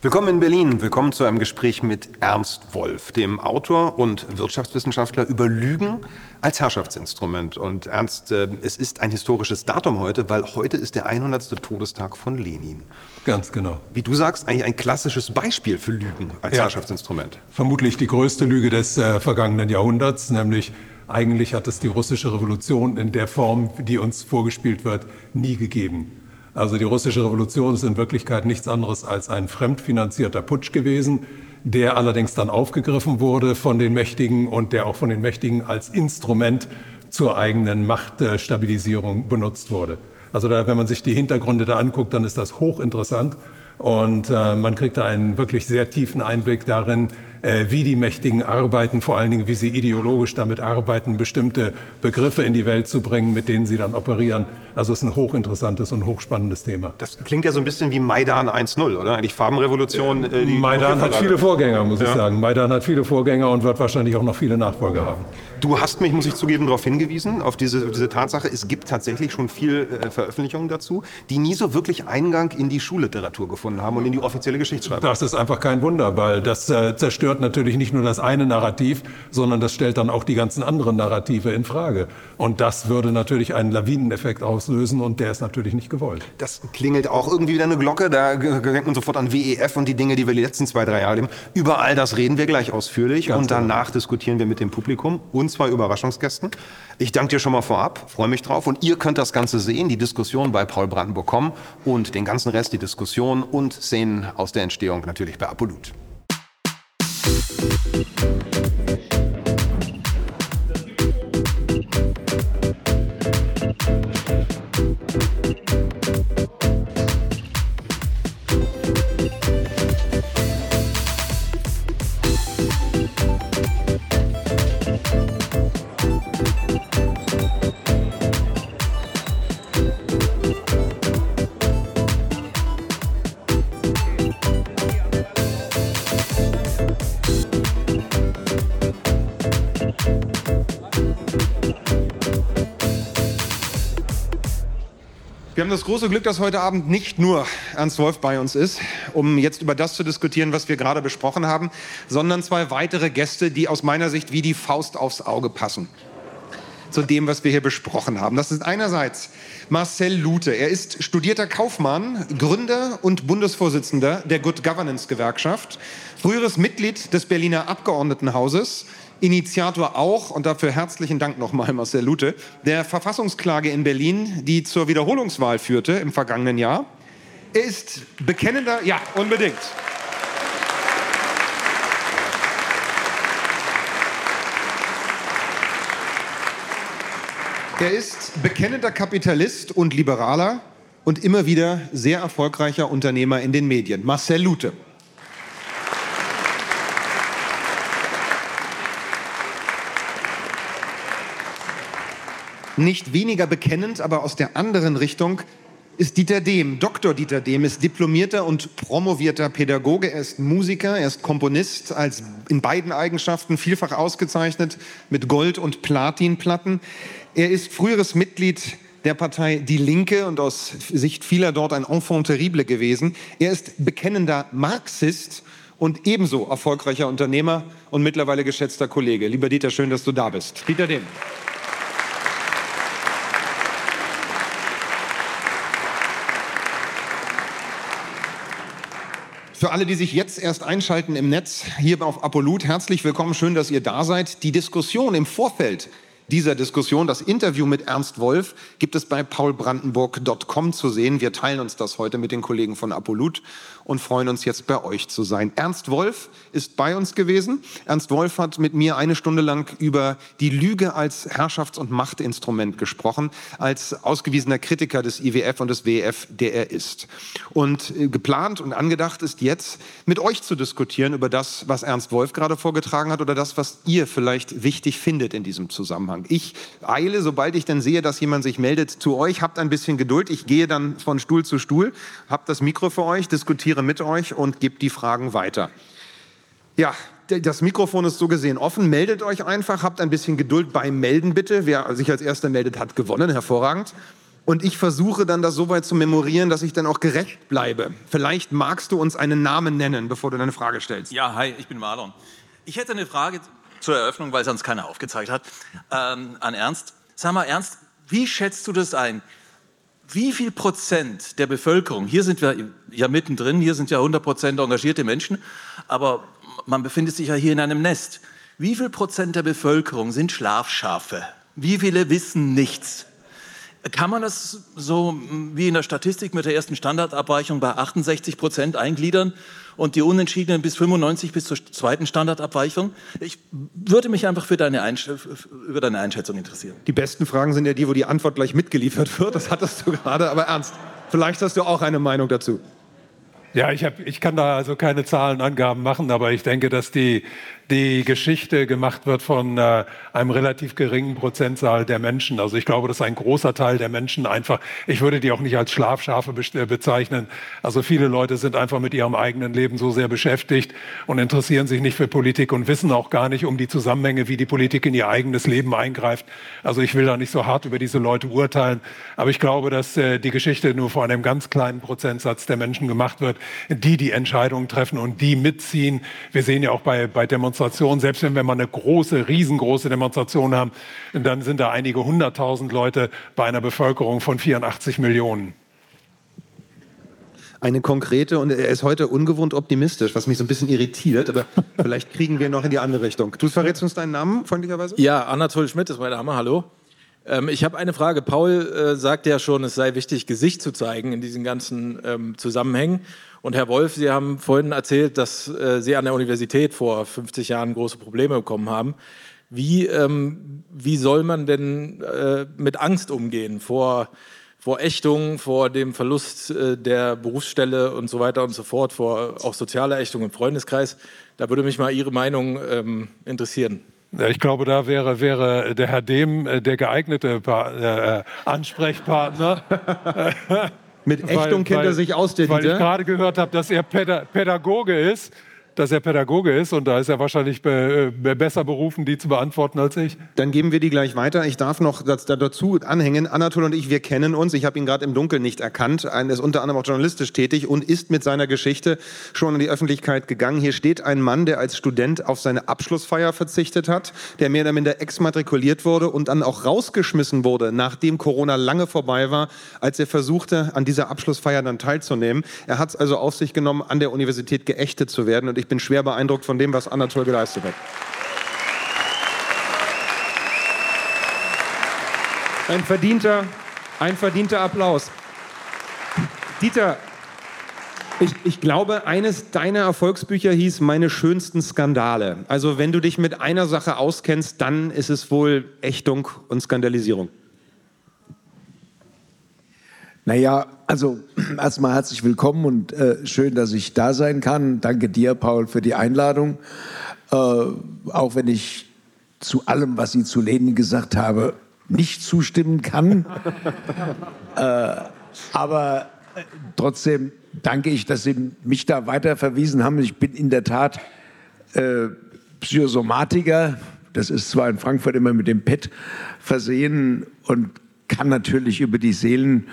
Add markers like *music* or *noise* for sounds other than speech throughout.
Willkommen in Berlin. Willkommen zu einem Gespräch mit Ernst Wolf, dem Autor und Wirtschaftswissenschaftler über Lügen als Herrschaftsinstrument. Und Ernst, äh, es ist ein historisches Datum heute, weil heute ist der 100. Todestag von Lenin. Ganz genau. Wie du sagst, eigentlich ein klassisches Beispiel für Lügen als ja. Herrschaftsinstrument. Vermutlich die größte Lüge des äh, vergangenen Jahrhunderts, nämlich eigentlich hat es die russische Revolution in der Form, die uns vorgespielt wird, nie gegeben. Also die russische Revolution ist in Wirklichkeit nichts anderes als ein fremdfinanzierter Putsch gewesen, der allerdings dann aufgegriffen wurde von den Mächtigen und der auch von den Mächtigen als Instrument zur eigenen Machtstabilisierung benutzt wurde. Also da, wenn man sich die Hintergründe da anguckt, dann ist das hochinteressant und äh, man kriegt da einen wirklich sehr tiefen Einblick darin, wie die Mächtigen arbeiten, vor allen Dingen, wie sie ideologisch damit arbeiten, bestimmte Begriffe in die Welt zu bringen, mit denen sie dann operieren. Also es ist ein hochinteressantes und hochspannendes Thema. Das klingt ja so ein bisschen wie Maidan 1.0, oder? Die Farbenrevolution. Äh, Maidan hat viele Vorgänger, muss ja. ich sagen. Maidan hat viele Vorgänger und wird wahrscheinlich auch noch viele Nachfolger haben. Du hast mich, muss ich zugeben, darauf hingewiesen, auf diese, auf diese Tatsache. Es gibt tatsächlich schon viel äh, Veröffentlichungen dazu, die nie so wirklich Eingang in die Schulliteratur gefunden haben und in die offizielle Geschichtsschreibung. Das ist einfach kein Wunder, weil das äh, zerstört natürlich nicht nur das eine Narrativ, sondern das stellt dann auch die ganzen anderen Narrative in Frage. Und das würde natürlich einen Lawineneffekt auslösen und der ist natürlich nicht gewollt. Das klingelt auch irgendwie wieder eine Glocke. Da denkt man sofort an WEF und die Dinge, die wir die letzten zwei, drei Jahre leben. Über all das reden wir gleich ausführlich Ganz und genau. danach genau. diskutieren wir mit dem Publikum und zwei Überraschungsgästen. Ich danke dir schon mal vorab, freue mich drauf. Und ihr könnt das Ganze sehen, die Diskussion bei Paul Brandenburg.com und den ganzen Rest, die Diskussion und Szenen aus der Entstehung natürlich bei Apolut. Wir haben das große Glück, dass heute Abend nicht nur Ernst Wolf bei uns ist, um jetzt über das zu diskutieren, was wir gerade besprochen haben, sondern zwei weitere Gäste, die aus meiner Sicht wie die Faust aufs Auge passen zu dem, was wir hier besprochen haben. Das ist einerseits Marcel Lute. Er ist studierter Kaufmann, Gründer und Bundesvorsitzender der Good Governance Gewerkschaft, früheres Mitglied des Berliner Abgeordnetenhauses, Initiator auch, und dafür herzlichen Dank nochmal Marcel Lute, der Verfassungsklage in Berlin, die zur Wiederholungswahl führte im vergangenen Jahr. Er ist bekennender, ja, unbedingt. Er ist bekennender Kapitalist und Liberaler und immer wieder sehr erfolgreicher Unternehmer in den Medien. Marcel Lute. Nicht weniger bekennend, aber aus der anderen Richtung ist Dieter Dehm. Dr. Dieter Dehm ist diplomierter und promovierter Pädagoge. Er ist Musiker, er ist Komponist, als in beiden Eigenschaften vielfach ausgezeichnet mit Gold- und Platinplatten. Er ist früheres Mitglied der Partei Die Linke und aus Sicht vieler dort ein Enfant terrible gewesen. Er ist bekennender Marxist und ebenso erfolgreicher Unternehmer und mittlerweile geschätzter Kollege. Lieber Dieter, schön, dass du da bist. Dieter Dehm. Für alle, die sich jetzt erst einschalten im Netz, hier auf Apolut, herzlich willkommen, schön, dass ihr da seid. Die Diskussion im Vorfeld dieser Diskussion, das Interview mit Ernst Wolf, gibt es bei paulbrandenburg.com zu sehen. Wir teilen uns das heute mit den Kollegen von Apolut und freuen uns jetzt bei euch zu sein. Ernst Wolf ist bei uns gewesen. Ernst Wolf hat mit mir eine Stunde lang über die Lüge als Herrschafts- und Machtinstrument gesprochen, als ausgewiesener Kritiker des IWF und des WEF, der er ist. Und äh, geplant und angedacht ist jetzt, mit euch zu diskutieren über das, was Ernst Wolf gerade vorgetragen hat oder das, was ihr vielleicht wichtig findet in diesem Zusammenhang. Ich eile, sobald ich dann sehe, dass jemand sich meldet, zu euch. Habt ein bisschen Geduld. Ich gehe dann von Stuhl zu Stuhl, habt das Mikro für euch, diskutiere diskutiere mit euch und gebe die Fragen weiter. Ja, das Mikrofon ist so gesehen offen. Meldet euch einfach, habt ein bisschen Geduld beim Melden bitte. Wer sich als Erster meldet, hat gewonnen. Hervorragend. Und ich versuche dann das so weit zu memorieren, dass ich dann auch gerecht bleibe. Vielleicht magst du uns einen Namen nennen, bevor du deine Frage stellst. Ja, hi, ich bin Marlon. Ich hätte eine Frage zur Eröffnung, weil sonst keiner aufgezeigt hat, ähm, an Ernst. Sag mal, Ernst, wie schätzt du das ein? Wie viel Prozent der Bevölkerung, hier sind wir ja mittendrin, hier sind ja 100 Prozent engagierte Menschen, aber man befindet sich ja hier in einem Nest. Wie viel Prozent der Bevölkerung sind Schlafschafe? Wie viele wissen nichts? Kann man das so wie in der Statistik mit der ersten Standardabweichung bei 68 Prozent eingliedern und die Unentschiedenen bis 95 bis zur zweiten Standardabweichung? Ich würde mich einfach für deine über deine Einschätzung interessieren. Die besten Fragen sind ja die, wo die Antwort gleich mitgeliefert wird. Das hattest du gerade, aber ernst. Vielleicht hast du auch eine Meinung dazu. Ja, ich, hab, ich kann da also keine Zahlenangaben machen, aber ich denke, dass die, die Geschichte gemacht wird von äh, einem relativ geringen Prozentzahl der Menschen. Also ich glaube, dass ein großer Teil der Menschen einfach, ich würde die auch nicht als Schlafschafe be bezeichnen. Also viele Leute sind einfach mit ihrem eigenen Leben so sehr beschäftigt und interessieren sich nicht für Politik und wissen auch gar nicht um die Zusammenhänge, wie die Politik in ihr eigenes Leben eingreift. Also ich will da nicht so hart über diese Leute urteilen, aber ich glaube, dass äh, die Geschichte nur von einem ganz kleinen Prozentsatz der Menschen gemacht wird, die die Entscheidungen treffen und die mitziehen. Wir sehen ja auch bei, bei Demonstrationen, Demonstration, selbst wenn wir mal eine große, riesengroße Demonstration haben, dann sind da einige hunderttausend Leute bei einer Bevölkerung von 84 Millionen. Eine konkrete, und er ist heute ungewohnt optimistisch, was mich so ein bisschen irritiert, aber *laughs* vielleicht kriegen wir noch in die andere Richtung. Du verrätst uns deinen Namen, freundlicherweise? Ja, Anatol Schmidt ist mein Name, hallo. Ähm, ich habe eine Frage. Paul äh, sagt ja schon, es sei wichtig, Gesicht zu zeigen in diesen ganzen ähm, Zusammenhängen. Und Herr Wolf, Sie haben vorhin erzählt, dass äh, Sie an der Universität vor 50 Jahren große Probleme bekommen haben. Wie, ähm, wie soll man denn äh, mit Angst umgehen vor, vor Ächtung, vor dem Verlust äh, der Berufsstelle und so weiter und so fort, vor auch sozialer Ächtung im Freundeskreis? Da würde mich mal Ihre Meinung ähm, interessieren. Ich glaube, da wäre, wäre der Herr Dehm äh, der geeignete pa äh, Ansprechpartner. *laughs* Mit Ächtung weil, kennt er sich aus, der Weil ich gerade gehört habe, dass er Pädagoge ist dass er Pädagoge ist und da ist er wahrscheinlich be be besser berufen, die zu beantworten als ich. Dann geben wir die gleich weiter. Ich darf noch dazu anhängen. Anatol und ich, wir kennen uns. Ich habe ihn gerade im Dunkeln nicht erkannt. Er ist unter anderem auch journalistisch tätig und ist mit seiner Geschichte schon in die Öffentlichkeit gegangen. Hier steht ein Mann, der als Student auf seine Abschlussfeier verzichtet hat, der mehr oder minder exmatrikuliert wurde und dann auch rausgeschmissen wurde, nachdem Corona lange vorbei war, als er versuchte, an dieser Abschlussfeier dann teilzunehmen. Er hat es also auf sich genommen, an der Universität geächtet zu werden. Und ich ich bin schwer beeindruckt von dem, was Anatol geleistet hat. Ein verdienter, ein verdienter Applaus. Dieter, ich, ich, glaube, eines deiner Erfolgsbücher hieß Meine schönsten Skandale. Also wenn du dich mit einer Sache auskennst, dann ist es wohl Ächtung und Skandalisierung. Naja, also *clears throat* erstmal herzlich willkommen und äh, schön, dass ich da sein kann. Danke dir, Paul, für die Einladung. Äh, auch wenn ich zu allem, was Sie zu Lenin gesagt habe, nicht zustimmen kann. *laughs* äh, aber äh, trotzdem danke ich, dass Sie mich da weiter verwiesen haben. Ich bin in der Tat äh, Psychosomatiker. Das ist zwar in Frankfurt immer mit dem PET versehen und kann natürlich über die Seelen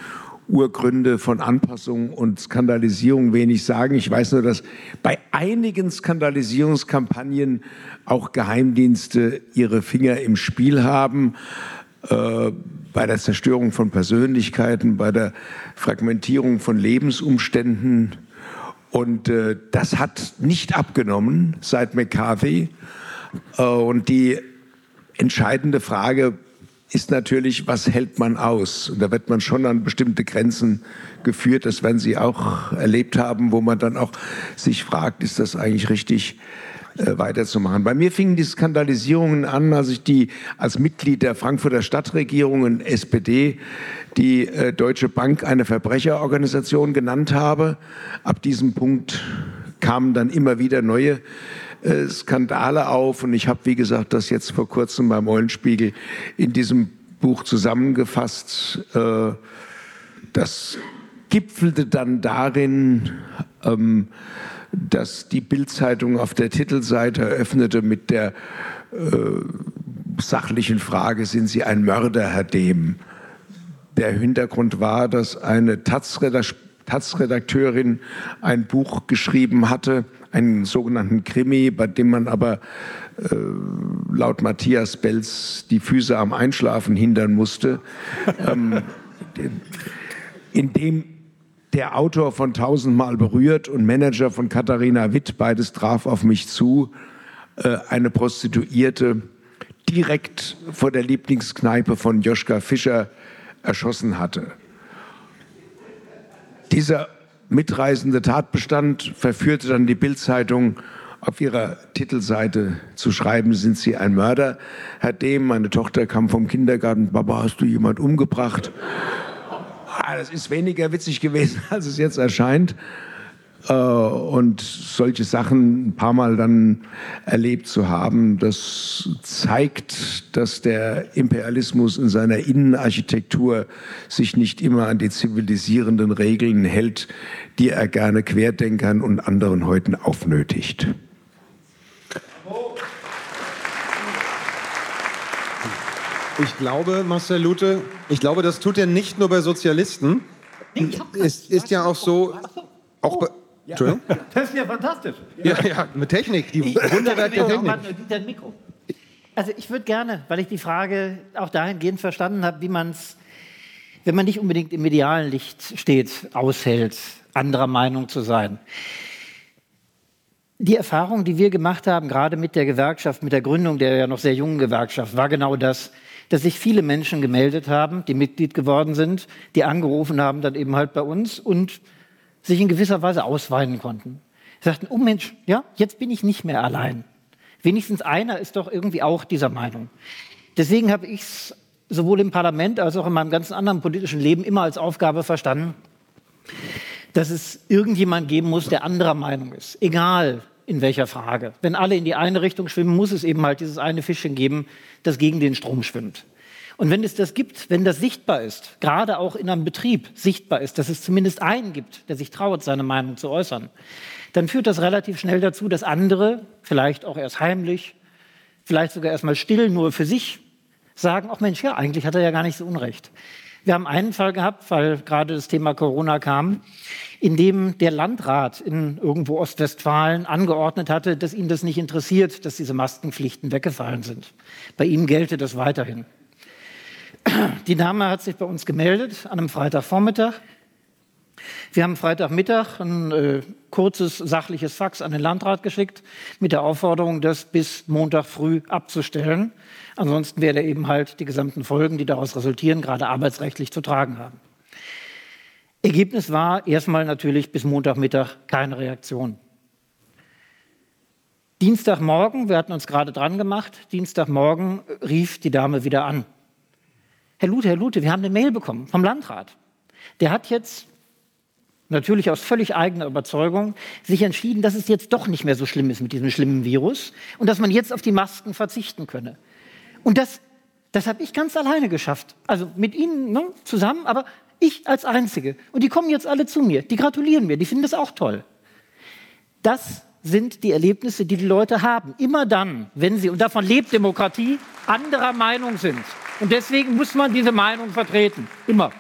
Urgründe von Anpassung und Skandalisierung wenig sagen. Ich weiß nur, dass bei einigen Skandalisierungskampagnen auch Geheimdienste ihre Finger im Spiel haben. Äh, bei der Zerstörung von Persönlichkeiten, bei der Fragmentierung von Lebensumständen. Und äh, das hat nicht abgenommen seit McCarthy. Äh, und die entscheidende Frage ist natürlich, was hält man aus? Und da wird man schon an bestimmte Grenzen geführt. Das werden Sie auch erlebt haben, wo man dann auch sich fragt, ist das eigentlich richtig? Äh, weiterzumachen. Bei mir fingen die Skandalisierungen an, als ich die als Mitglied der Frankfurter Stadtregierung in SPD die äh, Deutsche Bank eine Verbrecherorganisation genannt habe. Ab diesem Punkt kamen dann immer wieder neue äh, Skandale auf. Und ich habe, wie gesagt, das jetzt vor kurzem beim Eulenspiegel in diesem Buch zusammengefasst. Äh, das gipfelte dann darin, ähm, dass die Bildzeitung auf der Titelseite eröffnete mit der äh, sachlichen Frage, sind Sie ein Mörder, Herr Dehm? der Hintergrund war, dass eine Taz-Redakteurin ein Buch geschrieben hatte, einen sogenannten Krimi, bei dem man aber äh, laut Matthias Belz die Füße am Einschlafen hindern musste, *laughs* ähm, in dem der Autor von Tausendmal berührt und Manager von Katharina Witt, beides traf auf mich zu, äh, eine Prostituierte direkt vor der Lieblingskneipe von Joschka Fischer erschossen hatte. Dieser mitreißende Tatbestand verführte dann die Bildzeitung auf ihrer Titelseite zu schreiben, sind Sie ein Mörder? Herr Dehm, meine Tochter kam vom Kindergarten, Baba, hast du jemand umgebracht? Ah, das ist weniger witzig gewesen, *laughs* als es jetzt erscheint. Äh, und solche Sachen ein paar Mal dann erlebt zu haben, das zeigt, dass der Imperialismus in seiner Innenarchitektur sich nicht immer an die zivilisierenden Regeln hält, die er gerne Querdenkern und anderen heute aufnötigt. Ich glaube, Marcel Lute, ich glaube, das tut er nicht nur bei Sozialisten. Es ist ja auch so, auch bei, Entschuldigung? Das ist ja fantastisch. Ja, ja, mit Technik, die Wunderwerk der Technik. Also ich würde gerne, weil ich die Frage auch dahingehend verstanden habe, wie man es, wenn man nicht unbedingt im medialen Licht steht, aushält, anderer Meinung zu sein. Die Erfahrung, die wir gemacht haben, gerade mit der Gewerkschaft, mit der Gründung der ja noch sehr jungen Gewerkschaft, war genau das, dass sich viele Menschen gemeldet haben, die Mitglied geworden sind, die angerufen haben, dann eben halt bei uns und sich in gewisser Weise ausweinen konnten. Sie sagten, oh Mensch, ja, jetzt bin ich nicht mehr allein. Wenigstens einer ist doch irgendwie auch dieser Meinung. Deswegen habe ich es sowohl im Parlament als auch in meinem ganzen anderen politischen Leben immer als Aufgabe verstanden, dass es irgendjemand geben muss, der anderer Meinung ist. Egal in welcher Frage. Wenn alle in die eine Richtung schwimmen, muss es eben halt dieses eine Fischchen geben, das gegen den Strom schwimmt. Und wenn es das gibt, wenn das sichtbar ist, gerade auch in einem Betrieb sichtbar ist, dass es zumindest einen gibt, der sich traut, seine Meinung zu äußern, dann führt das relativ schnell dazu, dass andere, vielleicht auch erst heimlich, vielleicht sogar erstmal still, nur für sich, sagen, ach Mensch, ja, eigentlich hat er ja gar nicht so Unrecht. Wir haben einen Fall gehabt, weil gerade das Thema Corona kam, in dem der Landrat in irgendwo Ostwestfalen angeordnet hatte, dass ihn das nicht interessiert, dass diese Maskenpflichten weggefallen sind. Bei ihm gelte das weiterhin. Die Dame hat sich bei uns gemeldet an einem Freitagvormittag. Wir haben Freitagmittag ein äh, kurzes sachliches Fax an den Landrat geschickt mit der Aufforderung, das bis Montag früh abzustellen. Ansonsten werde er eben halt die gesamten Folgen, die daraus resultieren, gerade arbeitsrechtlich zu tragen haben. Ergebnis war erstmal natürlich bis Montagmittag keine Reaktion. Dienstagmorgen, wir hatten uns gerade dran gemacht, Dienstagmorgen rief die Dame wieder an. Herr Lute, Herr Lute, wir haben eine Mail bekommen vom Landrat. Der hat jetzt natürlich aus völlig eigener Überzeugung sich entschieden, dass es jetzt doch nicht mehr so schlimm ist mit diesem schlimmen Virus und dass man jetzt auf die Masken verzichten könne. Und das, das habe ich ganz alleine geschafft. Also mit Ihnen ne, zusammen, aber ich als Einzige. Und die kommen jetzt alle zu mir, die gratulieren mir, die finden das auch toll. Das sind die Erlebnisse, die die Leute haben. Immer dann, wenn sie, und davon lebt Demokratie, anderer Meinung sind. Und deswegen muss man diese Meinung vertreten. Immer.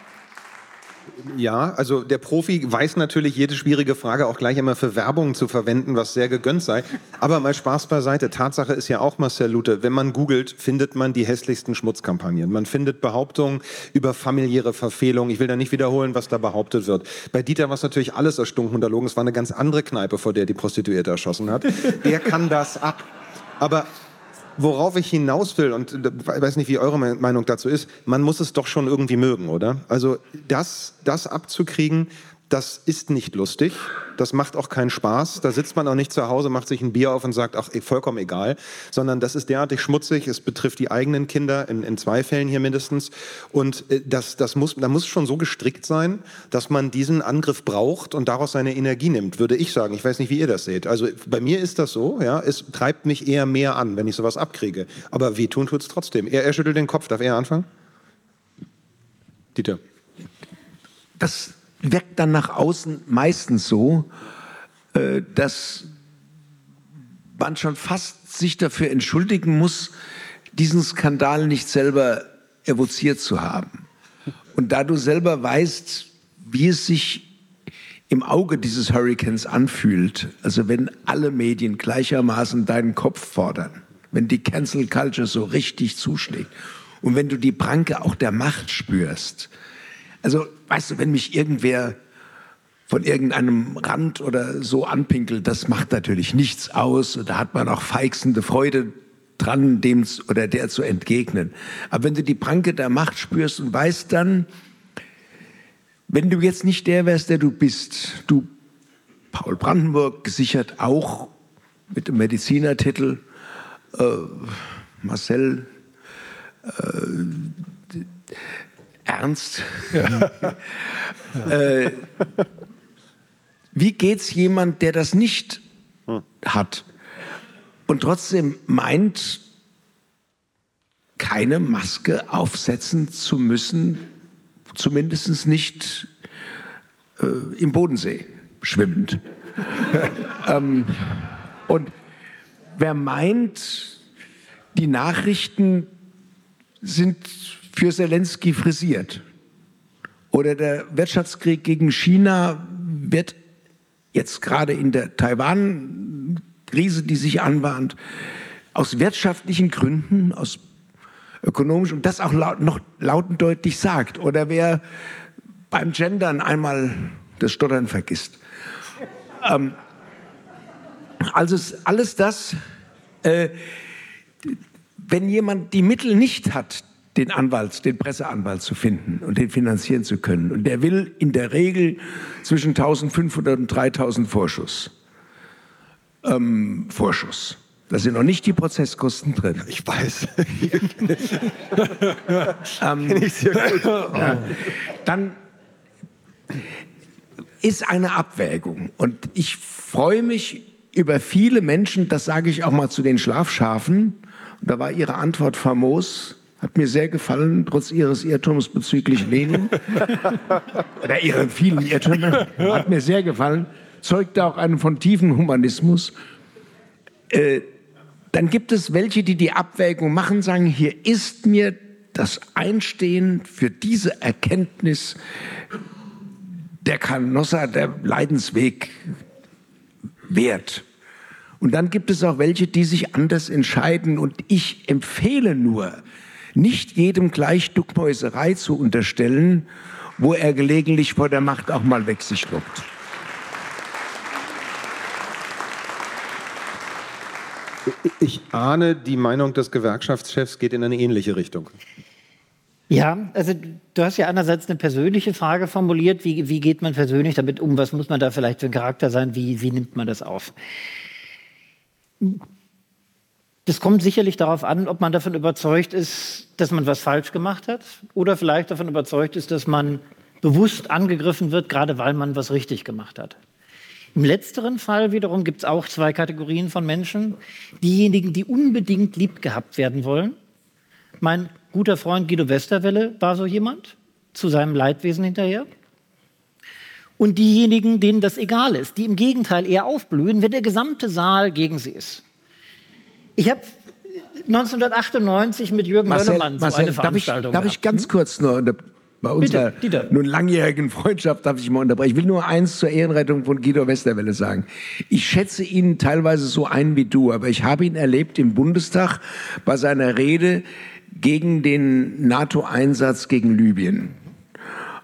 Ja, also der Profi weiß natürlich, jede schwierige Frage auch gleich immer für Werbung zu verwenden, was sehr gegönnt sei. Aber mal Spaß beiseite. Tatsache ist ja auch, Marcel Lute, wenn man googelt, findet man die hässlichsten Schmutzkampagnen. Man findet Behauptungen über familiäre Verfehlungen. Ich will da nicht wiederholen, was da behauptet wird. Bei Dieter war es natürlich alles erstunken und erlogen. Es war eine ganz andere Kneipe, vor der die Prostituierte erschossen hat. Der kann das ab. Aber worauf ich hinaus will, und ich weiß nicht, wie eure Meinung dazu ist, man muss es doch schon irgendwie mögen, oder? Also das, das abzukriegen, das ist nicht lustig, das macht auch keinen Spaß. Da sitzt man auch nicht zu Hause, macht sich ein Bier auf und sagt, ach, vollkommen egal, sondern das ist derartig schmutzig, es betrifft die eigenen Kinder, in, in zwei Fällen hier mindestens. Und äh, das, das muss, da muss schon so gestrickt sein, dass man diesen Angriff braucht und daraus seine Energie nimmt, würde ich sagen. Ich weiß nicht, wie ihr das seht. Also bei mir ist das so, ja, es treibt mich eher mehr an, wenn ich sowas abkriege. Aber wehtun tut es trotzdem. Er, er schüttelt den Kopf. Darf er anfangen? Dieter. Das wirkt dann nach außen meistens so, äh, dass man schon fast sich dafür entschuldigen muss, diesen Skandal nicht selber evoziert zu haben. Und da du selber weißt, wie es sich im Auge dieses Hurricanes anfühlt, also wenn alle Medien gleichermaßen deinen Kopf fordern, wenn die Cancel Culture so richtig zuschlägt und wenn du die Pranke auch der Macht spürst. Also, weißt du, wenn mich irgendwer von irgendeinem Rand oder so anpinkelt, das macht natürlich nichts aus. Und da hat man auch feixende Freude dran, dem oder der zu entgegnen. Aber wenn du die Pranke der Macht spürst und weißt dann, wenn du jetzt nicht der wärst, der du bist, du Paul Brandenburg gesichert auch mit dem Medizinertitel, äh, Marcel äh, Ernst. Ja. *laughs* äh, wie geht's jemand, der das nicht hat und trotzdem meint, keine Maske aufsetzen zu müssen, zumindest nicht äh, im Bodensee schwimmend. *laughs* ähm, und wer meint, die Nachrichten sind für Zelensky frisiert oder der Wirtschaftskrieg gegen China wird jetzt gerade in der Taiwan-Krise, die sich anbahnt, aus wirtschaftlichen Gründen, aus ökonomisch und das auch laut, noch laut und deutlich sagt. Oder wer beim Gendern einmal das Stottern vergisst. Ähm, also alles das, äh, wenn jemand die Mittel nicht hat, den Anwalt, den Presseanwalt zu finden und den finanzieren zu können. Und der will in der Regel zwischen 1500 und 3000 Vorschuss. Ähm, Vorschuss. Da sind noch nicht die Prozesskosten drin. Ich weiß. *laughs* ähm, ich sehr gut. *laughs* Ja, dann ist eine Abwägung. Und ich freue mich über viele Menschen, das sage ich auch mal zu den Schlafschafen. Und da war Ihre Antwort famos. Hat mir sehr gefallen, trotz Ihres Irrtums bezüglich Lenin. *laughs* Oder Ihren vielen Irrtümern. Hat mir sehr gefallen. Zeugt auch einen von tiefen Humanismus. Äh, dann gibt es welche, die die Abwägung machen, sagen, hier ist mir das Einstehen für diese Erkenntnis der Canossa, der Leidensweg wert. Und dann gibt es auch welche, die sich anders entscheiden. Und ich empfehle nur, nicht jedem gleich Duckmäuserei zu unterstellen, wo er gelegentlich vor der Macht auch mal weg sich lobt. Ich ahne, die Meinung des Gewerkschaftschefs geht in eine ähnliche Richtung. Ja, also du hast ja einerseits eine persönliche Frage formuliert. Wie, wie geht man persönlich damit um? Was muss man da vielleicht für ein Charakter sein? Wie, wie nimmt man das auf? Das kommt sicherlich darauf an, ob man davon überzeugt ist, dass man was falsch gemacht hat oder vielleicht davon überzeugt ist, dass man bewusst angegriffen wird, gerade weil man was richtig gemacht hat. Im letzteren Fall wiederum gibt es auch zwei Kategorien von Menschen. Diejenigen, die unbedingt lieb gehabt werden wollen. Mein guter Freund Guido Westerwelle war so jemand, zu seinem Leidwesen hinterher. Und diejenigen, denen das egal ist, die im Gegenteil eher aufblühen, wenn der gesamte Saal gegen sie ist. Ich habe 1998 mit Jürgen Marcel, Möllermann so eine Veranstaltung Darf ich, darf ich ganz kurz nur bei unserer Bitte, nun langjährigen Freundschaft darf ich mal unterbrechen. Ich will nur eins zur Ehrenrettung von Guido Westerwelle sagen. Ich schätze ihn teilweise so ein wie du, aber ich habe ihn erlebt im Bundestag bei seiner Rede gegen den NATO-Einsatz gegen Libyen.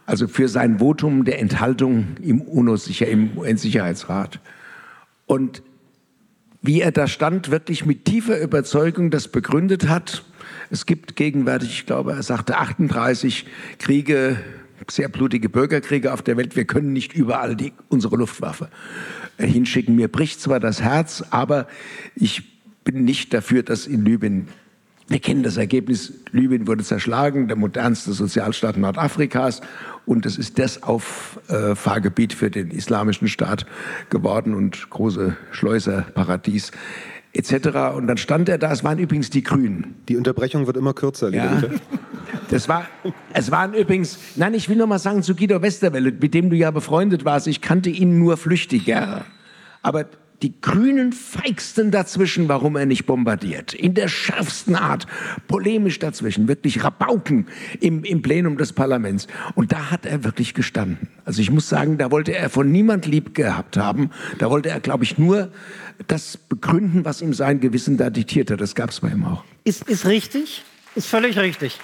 Also für sein Votum der Enthaltung im UN-Sicherheitsrat. Und wie er da stand, wirklich mit tiefer Überzeugung das begründet hat, es gibt gegenwärtig, ich glaube, er sagte 38 Kriege, sehr blutige Bürgerkriege auf der Welt. Wir können nicht überall die, unsere Luftwaffe hinschicken. Mir bricht zwar das Herz, aber ich bin nicht dafür, dass in Libyen wir kennen das Ergebnis, Libyen wurde zerschlagen, der modernste Sozialstaat Nordafrikas. Und es ist das Auffahrgebiet für den islamischen Staat geworden und große Schleuserparadies etc. Und dann stand er da, es waren übrigens die Grünen. Die Unterbrechung wird immer kürzer, liebe ja. Das war, es waren übrigens, nein, ich will noch mal sagen zu Guido Westerwelle, mit dem du ja befreundet warst, ich kannte ihn nur flüchtiger. Aber die grünen Feigsten dazwischen, warum er nicht bombardiert. In der schärfsten Art, polemisch dazwischen, wirklich Rabauken im, im Plenum des Parlaments. Und da hat er wirklich gestanden. Also ich muss sagen, da wollte er von niemand lieb gehabt haben. Da wollte er, glaube ich, nur das begründen, was ihm sein Gewissen da diktierte. Das gab es bei ihm auch. Ist, ist richtig, ist völlig richtig.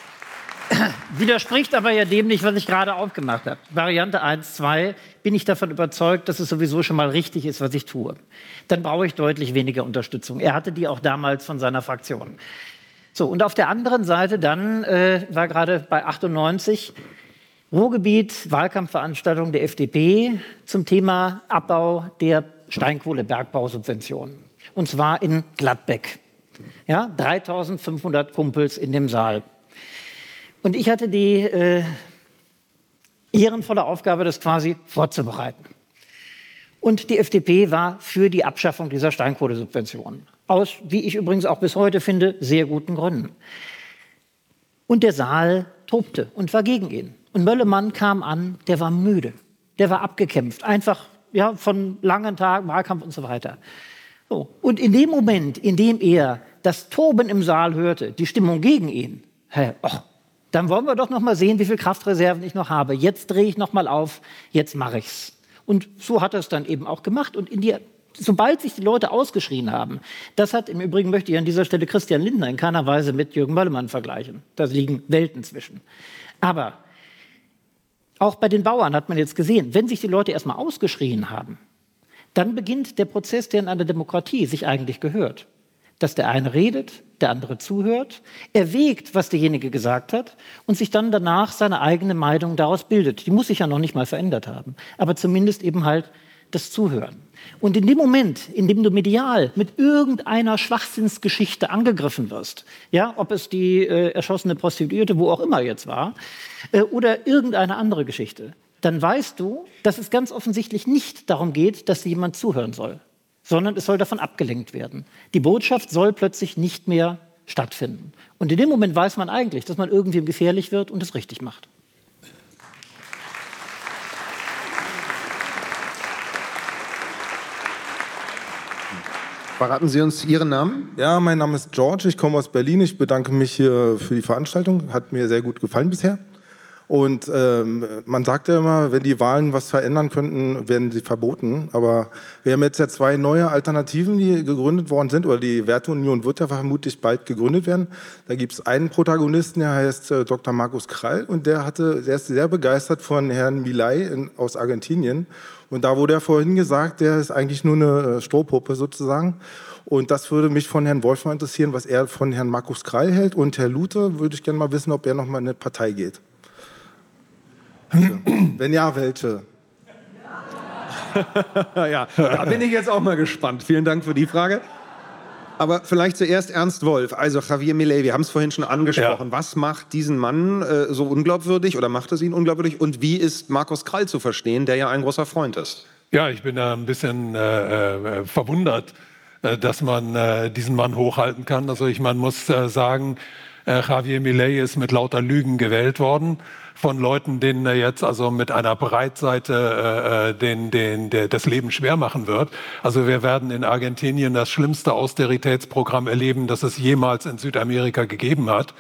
*clears throat* Widerspricht aber ja dem nicht, was ich gerade aufgemacht habe. Variante 1, 2 bin ich davon überzeugt, dass es sowieso schon mal richtig ist, was ich tue. Dann brauche ich deutlich weniger Unterstützung. Er hatte die auch damals von seiner Fraktion. So, und auf der anderen Seite dann äh, war gerade bei 98 Ruhrgebiet, Wahlkampfveranstaltung der FDP zum Thema Abbau der Steinkohlebergbausubventionen. Und zwar in Gladbeck. Ja, 3500 Kumpels in dem Saal. Und ich hatte die äh, ehrenvolle Aufgabe, das quasi vorzubereiten. Und die FDP war für die Abschaffung dieser Steinkohlesubventionen. Aus, wie ich übrigens auch bis heute finde, sehr guten Gründen. Und der Saal tobte und war gegen ihn. Und Möllemann kam an, der war müde, der war abgekämpft, einfach ja, von langen Tagen, Wahlkampf und so weiter. So. Und in dem Moment, in dem er das Toben im Saal hörte, die Stimmung gegen ihn, hey, oh, dann wollen wir doch noch mal sehen, wie viel Kraftreserven ich noch habe. Jetzt drehe ich noch mal auf, jetzt mache ich's. Und so hat er es dann eben auch gemacht. Und in die, sobald sich die Leute ausgeschrien haben, das hat im Übrigen möchte ich an dieser Stelle Christian Lindner in keiner Weise mit Jürgen Möllemann vergleichen. Da liegen Welten zwischen. Aber auch bei den Bauern hat man jetzt gesehen, wenn sich die Leute erstmal ausgeschrien haben, dann beginnt der Prozess, der in einer Demokratie sich eigentlich gehört dass der eine redet, der andere zuhört, erwägt, was derjenige gesagt hat und sich dann danach seine eigene Meinung daraus bildet. Die muss sich ja noch nicht mal verändert haben, aber zumindest eben halt das Zuhören. Und in dem Moment, in dem du medial mit irgendeiner Schwachsinnsgeschichte angegriffen wirst, ja, ob es die äh, erschossene Prostituierte, wo auch immer jetzt war, äh, oder irgendeine andere Geschichte, dann weißt du, dass es ganz offensichtlich nicht darum geht, dass jemand zuhören soll, sondern es soll davon abgelenkt werden. Die Botschaft soll plötzlich nicht mehr stattfinden. Und in dem Moment weiß man eigentlich, dass man irgendwie gefährlich wird und es richtig macht. Verraten Sie uns Ihren Namen? Ja, mein Name ist George, ich komme aus Berlin. Ich bedanke mich hier für die Veranstaltung. Hat mir sehr gut gefallen bisher. Und ähm, man sagt ja immer, wenn die Wahlen was verändern könnten, werden sie verboten. Aber wir haben jetzt ja zwei neue Alternativen, die gegründet worden sind, oder die Werteunion wird ja vermutlich bald gegründet werden. Da gibt es einen Protagonisten, der heißt äh, Dr. Markus Krall, und der, hatte, der ist sehr begeistert von Herrn Milay in, aus Argentinien. Und da wurde ja vorhin gesagt, der ist eigentlich nur eine äh, Strohpuppe sozusagen. Und das würde mich von Herrn Wolf mal interessieren, was er von Herrn Markus Krall hält. Und Herr Luther würde ich gerne mal wissen, ob er noch mal in eine Partei geht. *clears throat* Wenn ja, welche? *laughs* ja, da bin ich jetzt auch mal gespannt. Vielen Dank für die Frage. Aber vielleicht zuerst Ernst Wolf, also Javier Milei, wir haben es vorhin schon angesprochen. Ja. Was macht diesen Mann äh, so unglaubwürdig oder macht es ihn unglaubwürdig? Und wie ist Markus Krall zu verstehen, der ja ein großer Freund ist? Ja, ich bin da ein bisschen äh, äh, verwundert, äh, dass man äh, diesen Mann hochhalten kann. Also ich man muss äh, sagen, Javier Milei ist mit lauter Lügen gewählt worden von Leuten, denen er jetzt also mit einer Breitseite äh, äh, den, den, der, das Leben schwer machen wird. Also wir werden in Argentinien das schlimmste Austeritätsprogramm erleben, das es jemals in Südamerika gegeben hat.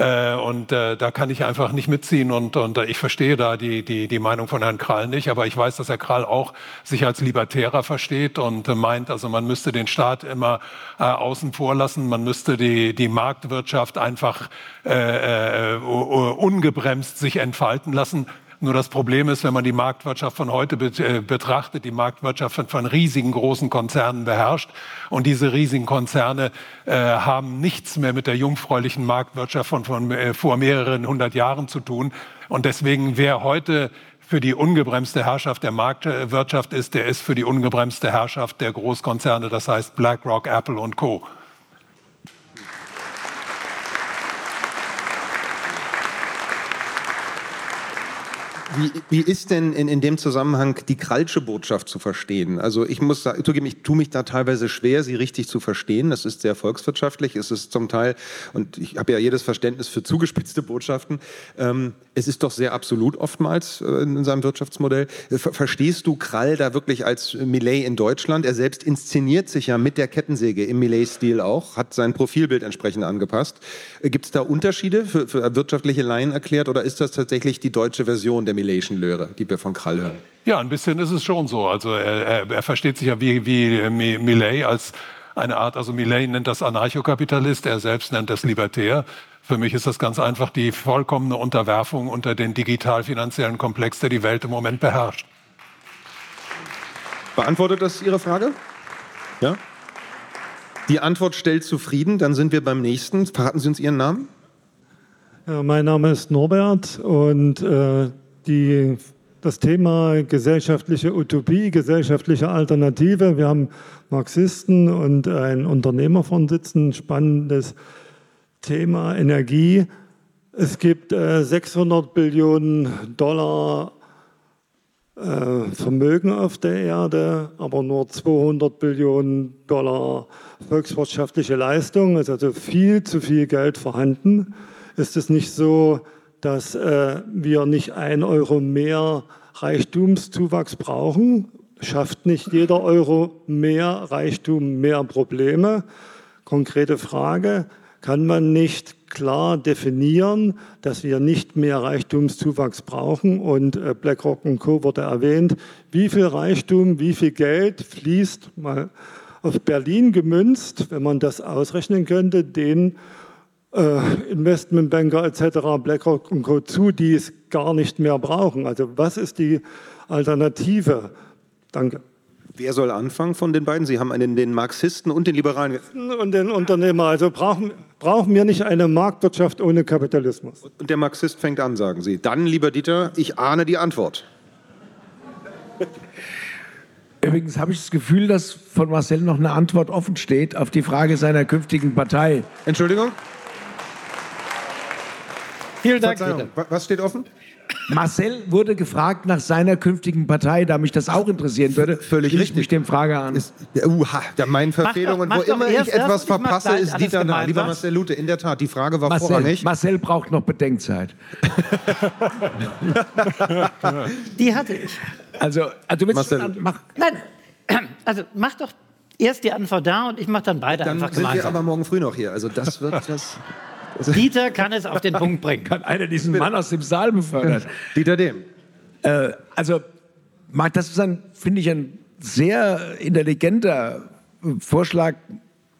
Äh, und äh, da kann ich einfach nicht mitziehen und, und äh, ich verstehe da die, die, die Meinung von Herrn Krall nicht, aber ich weiß, dass Herr Krall auch sich als Libertärer versteht und äh, meint, also man müsste den Staat immer äh, außen vor lassen, man müsste die, die Marktwirtschaft einfach äh, äh, ungebremst sich entfalten lassen. Nur das Problem ist, wenn man die Marktwirtschaft von heute äh, betrachtet, die Marktwirtschaft von, von riesigen großen Konzernen beherrscht. Und diese riesigen Konzerne äh, haben nichts mehr mit der jungfräulichen Marktwirtschaft von, von äh, vor mehreren hundert Jahren zu tun. Und deswegen, wer heute für die ungebremste Herrschaft der Marktwirtschaft ist, der ist für die ungebremste Herrschaft der Großkonzerne, das heißt BlackRock, Apple und Co. Wie, wie ist denn in, in dem Zusammenhang die Kralsche Botschaft zu verstehen? Also ich muss zugeben, ich tue mich da teilweise schwer, sie richtig zu verstehen. Das ist sehr volkswirtschaftlich. Es ist zum Teil, und ich habe ja jedes Verständnis für zugespitzte Botschaften, ähm, es ist doch sehr absolut oftmals äh, in seinem Wirtschaftsmodell. Ver verstehst du Krall da wirklich als Millet in Deutschland? Er selbst inszeniert sich ja mit der Kettensäge im Millet-Stil auch, hat sein Profilbild entsprechend angepasst. Äh, Gibt es da Unterschiede für, für wirtschaftliche Laien erklärt oder ist das tatsächlich die deutsche Version der Millet-Löre, die wir von Krall hören? Ja, ein bisschen ist es schon so. Also er, er, er versteht sich ja wie, wie Millet als eine Art, also Millet nennt das Anarchokapitalist, er selbst nennt das Libertär. Für mich ist das ganz einfach die vollkommene Unterwerfung unter den digital-finanziellen Komplex, der die Welt im Moment beherrscht. Beantwortet das Ihre Frage? Ja? Die Antwort stellt zufrieden, dann sind wir beim nächsten. Verraten Sie uns Ihren Namen? Ja, mein Name ist Norbert und äh, die, das Thema gesellschaftliche Utopie, gesellschaftliche Alternative. Wir haben Marxisten und einen Unternehmer von sitzen, spannendes Thema Energie. Es gibt äh, 600 Billionen Dollar äh, Vermögen auf der Erde, aber nur 200 Billionen Dollar volkswirtschaftliche Leistung. Es ist also viel zu viel Geld vorhanden. Ist es nicht so, dass äh, wir nicht ein Euro mehr Reichtumszuwachs brauchen? Schafft nicht jeder Euro mehr Reichtum mehr Probleme? Konkrete Frage, kann man nicht klar definieren, dass wir nicht mehr Reichtumszuwachs brauchen. Und äh, BlackRock und Co. wurde erwähnt. Wie viel Reichtum, wie viel Geld fließt mal auf Berlin gemünzt, wenn man das ausrechnen könnte, den Investmentbanker etc., BlackRock und Co. zu, die es gar nicht mehr brauchen. Also was ist die Alternative? Danke. Wer soll anfangen von den beiden? Sie haben einen, den Marxisten und den Liberalen. Und den Unternehmer. Also brauchen, brauchen wir nicht eine Marktwirtschaft ohne Kapitalismus. Und der Marxist fängt an, sagen Sie. Dann, lieber Dieter, ich ahne die Antwort. Übrigens habe ich das Gefühl, dass von Marcel noch eine Antwort offen steht auf die Frage seiner künftigen Partei. Entschuldigung? Vielen Dank. Was steht offen? Marcel wurde gefragt nach seiner künftigen Partei, da mich das auch interessieren würde. Völlig richtig. mich dem Frage an. Ist, uha, ja, meine Verfehlungen, mach wo immer erst ich etwas und verpasse, ist Dieter da. gemeinsam. Lieber Marcel Lute, in der Tat, die Frage war Marcel, vorrangig. Marcel braucht noch Bedenkzeit. *laughs* Die hatte ich. Also, also du willst Marcel. an- mach, Nein, *clears throat* also mach doch erst die Antwort da und ich mache dann beide Dann einfach sind wir gemeinsam. aber morgen früh noch hier. Also das wird das. *laughs* Dieter kann es auf den Punkt bringen. kann einer diesen Mann aus dem Saal befördern. *laughs* Dieter Dehm. Äh, also, Marc, das ist ein, finde ich, ein sehr intelligenter Vorschlag,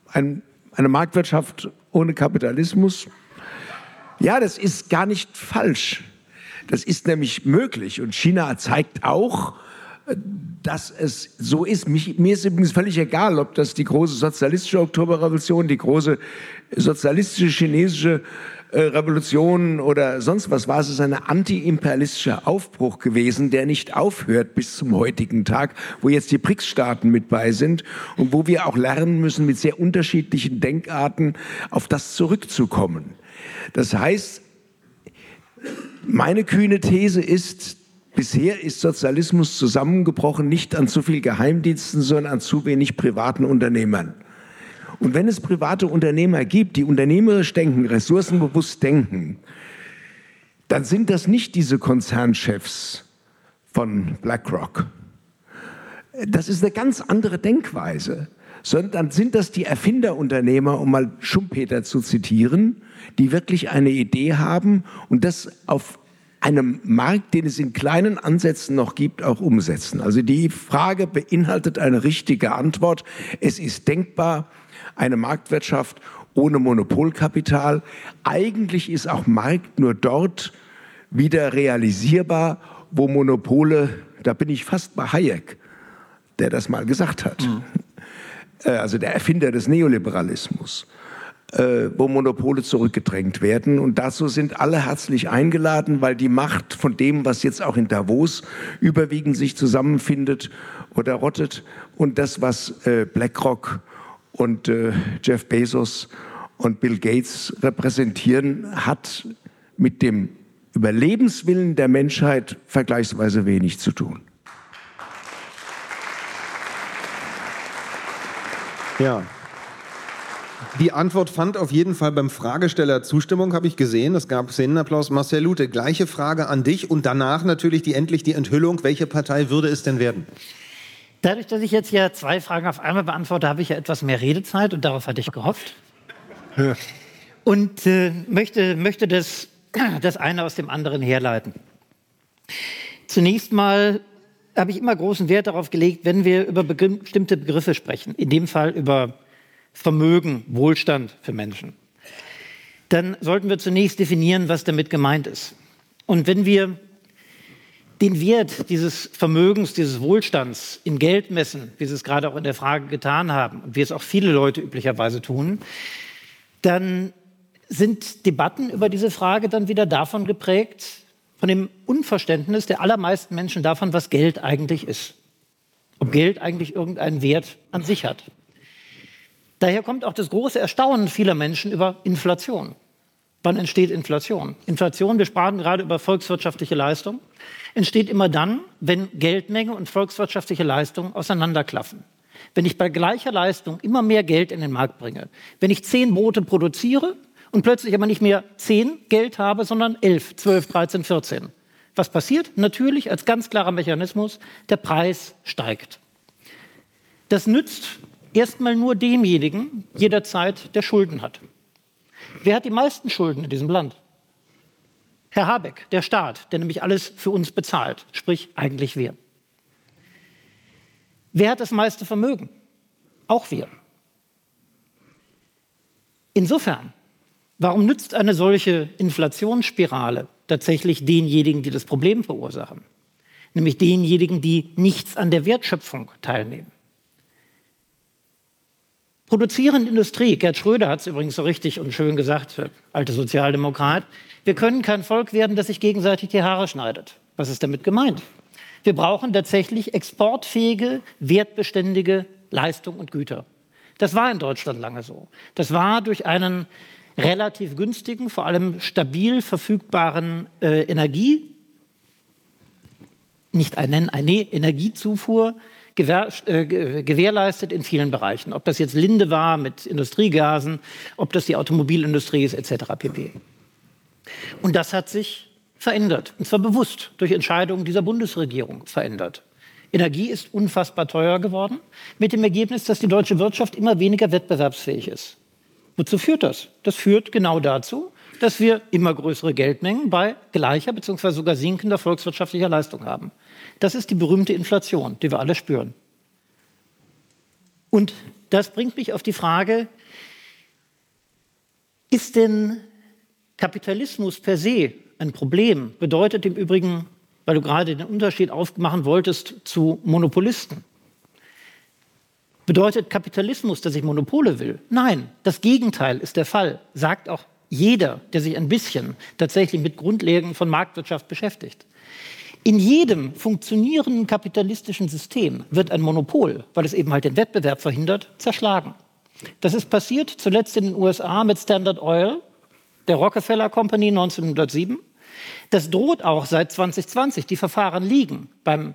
ein, eine Marktwirtschaft ohne Kapitalismus. Ja, das ist gar nicht falsch. Das ist nämlich möglich. Und China zeigt auch, äh, dass es so ist. Mich, mir ist übrigens völlig egal, ob das die große sozialistische Oktoberrevolution, die große sozialistische chinesische äh, Revolution oder sonst was war. Es ist ein antiimperialistischer Aufbruch gewesen, der nicht aufhört bis zum heutigen Tag, wo jetzt die BRICS-Staaten mit bei sind und wo wir auch lernen müssen, mit sehr unterschiedlichen Denkarten auf das zurückzukommen. Das heißt, meine kühne These ist, bisher ist Sozialismus zusammengebrochen nicht an zu viel Geheimdiensten, sondern an zu wenig privaten Unternehmern. Und wenn es private Unternehmer gibt, die unternehmerisch denken, ressourcenbewusst denken, dann sind das nicht diese Konzernchefs von BlackRock. Das ist eine ganz andere Denkweise, sondern dann sind das die Erfinderunternehmer, um mal Schumpeter zu zitieren, die wirklich eine Idee haben und das auf einem Markt, den es in kleinen Ansätzen noch gibt, auch umsetzen. Also die Frage beinhaltet eine richtige Antwort. Es ist denkbar, eine Marktwirtschaft ohne Monopolkapital. Eigentlich ist auch Markt nur dort wieder realisierbar, wo Monopole, da bin ich fast bei Hayek, der das mal gesagt hat. Äh, Also der Erfinder des Neoliberalismus äh, wo Monopole zurückgedrängt werden. Und dazu sind alle herzlich eingeladen, weil die Macht von dem, was jetzt auch in Davos überwiegend sich zusammenfindet oder rottet, und das, was äh, BlackRock und äh, Jeff Bezos und Bill Gates repräsentieren, hat mit dem Überlebenswillen der Menschheit vergleichsweise wenig zu tun. Ja. Die Antwort fand auf jeden Fall beim Fragesteller Zustimmung, habe ich gesehen. Es gab Szenenapplaus. Marcel Lute, gleiche Frage an dich und danach natürlich die, endlich die Enthüllung. Welche Partei würde es denn werden? Dadurch, dass ich jetzt ja zwei Fragen auf einmal beantworte, habe ich ja etwas mehr Redezeit und darauf hatte ich gehofft. Und äh, möchte, möchte das, das eine aus dem anderen herleiten. Zunächst mal habe ich immer großen Wert darauf gelegt, wenn wir über bestimmte Begriffe sprechen, in dem Fall über Vermögen, Wohlstand für Menschen, dann sollten wir zunächst definieren, was damit gemeint ist. Und wenn wir den Wert dieses Vermögens, dieses Wohlstands in Geld messen, wie Sie es gerade auch in der Frage getan haben und wie es auch viele Leute üblicherweise tun, dann sind Debatten über diese Frage dann wieder davon geprägt, von dem Unverständnis der allermeisten Menschen davon, was Geld eigentlich ist. Ob Geld eigentlich irgendeinen Wert an sich hat. Daher kommt auch das große Erstaunen vieler Menschen über Inflation. Wann entsteht Inflation? Inflation, wir sprachen gerade über volkswirtschaftliche Leistung, entsteht immer dann, wenn Geldmenge und volkswirtschaftliche Leistung auseinanderklaffen. Wenn ich bei gleicher Leistung immer mehr Geld in den Markt bringe, wenn ich zehn Brote produziere und plötzlich aber nicht mehr zehn Geld habe, sondern elf, zwölf, dreizehn, vierzehn. Was passiert? Natürlich als ganz klarer Mechanismus, der Preis steigt. Das nützt erstmal nur demjenigen jederzeit, der Schulden hat. Wer hat die meisten Schulden in diesem Land? Herr Habeck, der Staat, der nämlich alles für uns bezahlt, sprich eigentlich wir. Wer hat das meiste Vermögen? Auch wir. Insofern, warum nützt eine solche Inflationsspirale tatsächlich denjenigen, die das Problem verursachen? Nämlich denjenigen, die nichts an der Wertschöpfung teilnehmen. Produzierende Industrie, Gerd Schröder hat es übrigens so richtig und schön gesagt, alte Sozialdemokrat, wir können kein Volk werden, das sich gegenseitig die Haare schneidet. Was ist damit gemeint? Wir brauchen tatsächlich exportfähige, wertbeständige Leistung und Güter. Das war in Deutschland lange so. Das war durch einen relativ günstigen, vor allem stabil verfügbaren äh, Energie, nicht eine, eine Energiezufuhr gewährleistet in vielen Bereichen. Ob das jetzt Linde war mit Industriegasen, ob das die Automobilindustrie ist, etc. pp. Und das hat sich verändert. Und zwar bewusst durch Entscheidungen dieser Bundesregierung verändert. Energie ist unfassbar teuer geworden, mit dem Ergebnis, dass die deutsche Wirtschaft immer weniger wettbewerbsfähig ist. Wozu führt das? Das führt genau dazu, dass wir immer größere Geldmengen bei gleicher bzw. sogar sinkender volkswirtschaftlicher Leistung haben. Das ist die berühmte Inflation, die wir alle spüren. Und das bringt mich auf die Frage, ist denn Kapitalismus per se ein Problem? Bedeutet im Übrigen, weil du gerade den Unterschied aufmachen wolltest zu Monopolisten. Bedeutet Kapitalismus, dass ich Monopole will? Nein, das Gegenteil ist der Fall, sagt auch jeder, der sich ein bisschen tatsächlich mit Grundlagen von Marktwirtschaft beschäftigt. In jedem funktionierenden kapitalistischen System wird ein Monopol, weil es eben halt den Wettbewerb verhindert, zerschlagen. Das ist passiert zuletzt in den USA mit Standard Oil, der Rockefeller Company 1907. Das droht auch seit 2020. Die Verfahren liegen beim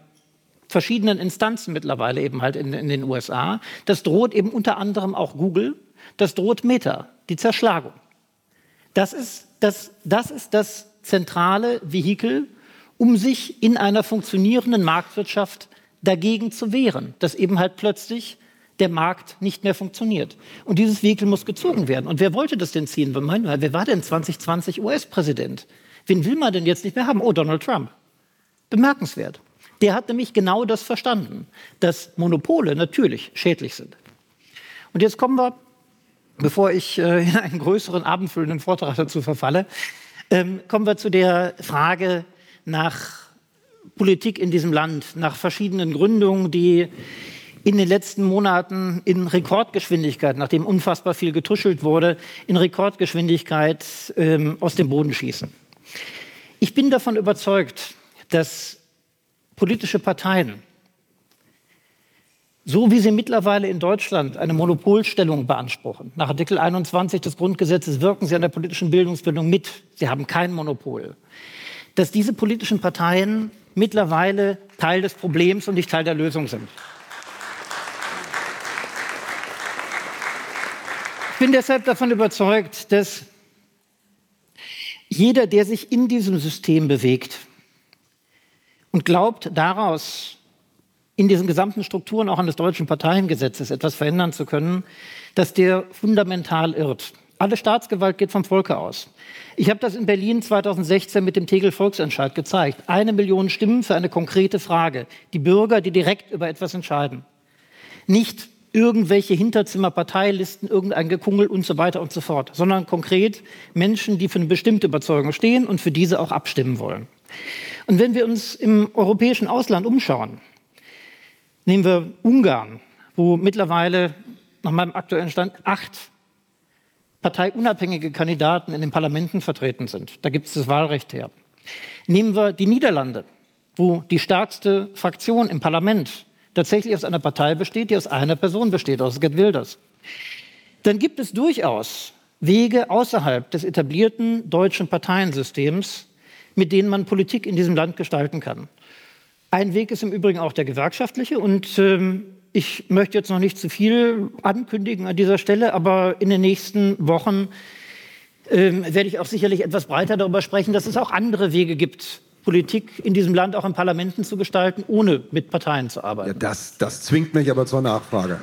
verschiedenen Instanzen mittlerweile eben halt in, in den USA. Das droht eben unter anderem auch Google. Das droht Meta, die Zerschlagung. Das ist das, das, ist das zentrale Vehikel um sich in einer funktionierenden Marktwirtschaft dagegen zu wehren, dass eben halt plötzlich der Markt nicht mehr funktioniert. Und dieses Vehikel muss gezogen werden. Und wer wollte das denn ziehen? Wer war denn 2020 US-Präsident? Wen will man denn jetzt nicht mehr haben? Oh, Donald Trump. Bemerkenswert. Der hat nämlich genau das verstanden, dass Monopole natürlich schädlich sind. Und jetzt kommen wir, bevor ich äh, in einen größeren abendfüllenden Vortrag dazu verfalle, ähm, kommen wir zu der Frage, nach Politik in diesem Land, nach verschiedenen Gründungen, die in den letzten Monaten in Rekordgeschwindigkeit, nachdem unfassbar viel getuschelt wurde, in Rekordgeschwindigkeit ähm, aus dem Boden schießen. Ich bin davon überzeugt, dass politische Parteien, so wie sie mittlerweile in Deutschland eine Monopolstellung beanspruchen, nach Artikel 21 des Grundgesetzes wirken sie an der politischen Bildungsbildung mit. Sie haben kein Monopol dass diese politischen Parteien mittlerweile Teil des Problems und nicht Teil der Lösung sind. Ich bin deshalb davon überzeugt, dass jeder, der sich in diesem System bewegt und glaubt, daraus in diesen gesamten Strukturen auch an des deutschen Parteiengesetzes etwas verändern zu können, dass der fundamental irrt. Alle Staatsgewalt geht vom Volke aus. Ich habe das in Berlin 2016 mit dem Tegel Volksentscheid gezeigt. Eine Million Stimmen für eine konkrete Frage. Die Bürger, die direkt über etwas entscheiden. Nicht irgendwelche Hinterzimmerparteilisten, irgendein Gekungel und so weiter und so fort, sondern konkret Menschen, die für eine bestimmte Überzeugung stehen und für diese auch abstimmen wollen. Und wenn wir uns im europäischen Ausland umschauen, nehmen wir Ungarn, wo mittlerweile nach meinem aktuellen Stand acht parteiunabhängige Kandidaten in den Parlamenten vertreten sind. Da gibt es das Wahlrecht her. Nehmen wir die Niederlande, wo die stärkste Fraktion im Parlament tatsächlich aus einer Partei besteht, die aus einer Person besteht, aus Gerd Wilders, dann gibt es durchaus Wege außerhalb des etablierten deutschen Parteiensystems, mit denen man Politik in diesem Land gestalten kann. Ein Weg ist im Übrigen auch der gewerkschaftliche und ähm, ich möchte jetzt noch nicht zu viel ankündigen an dieser Stelle, aber in den nächsten Wochen ähm, werde ich auch sicherlich etwas breiter darüber sprechen, dass es auch andere Wege gibt, Politik in diesem Land auch in Parlamenten zu gestalten, ohne mit Parteien zu arbeiten. Ja, das, das zwingt mich aber zur Nachfrage.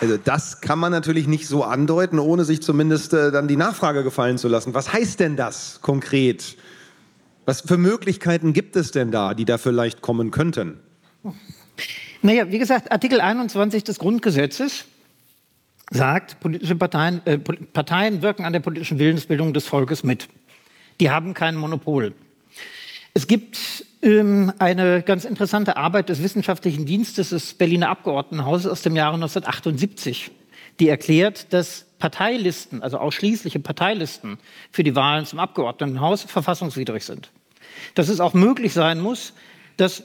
Also das kann man natürlich nicht so andeuten, ohne sich zumindest äh, dann die Nachfrage gefallen zu lassen. Was heißt denn das konkret? Was für Möglichkeiten gibt es denn da, die da vielleicht kommen könnten? Naja, wie gesagt, Artikel 21 des Grundgesetzes sagt, politische Parteien, äh, Parteien wirken an der politischen Willensbildung des Volkes mit. Die haben kein Monopol. Es gibt ähm, eine ganz interessante Arbeit des wissenschaftlichen Dienstes des Berliner Abgeordnetenhauses aus dem Jahre 1978, die erklärt, dass Parteilisten, also ausschließliche Parteilisten für die Wahlen zum Abgeordnetenhaus verfassungswidrig sind. Dass es auch möglich sein muss, dass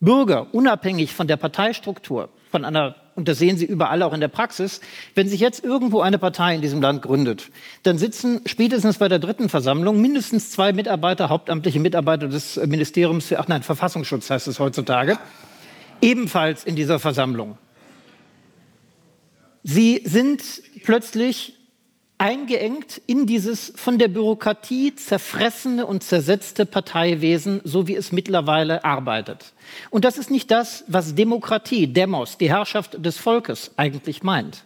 Bürger unabhängig von der Parteistruktur von einer, und das sehen Sie überall auch in der Praxis, wenn sich jetzt irgendwo eine Partei in diesem Land gründet, dann sitzen spätestens bei der dritten Versammlung mindestens zwei Mitarbeiter, hauptamtliche Mitarbeiter des Ministeriums für, ach nein, Verfassungsschutz heißt es heutzutage, ebenfalls in dieser Versammlung. Sie sind plötzlich eingeengt in dieses von der Bürokratie zerfressene und zersetzte Parteiwesen, so wie es mittlerweile arbeitet. Und das ist nicht das, was Demokratie, Demos, die Herrschaft des Volkes eigentlich meint.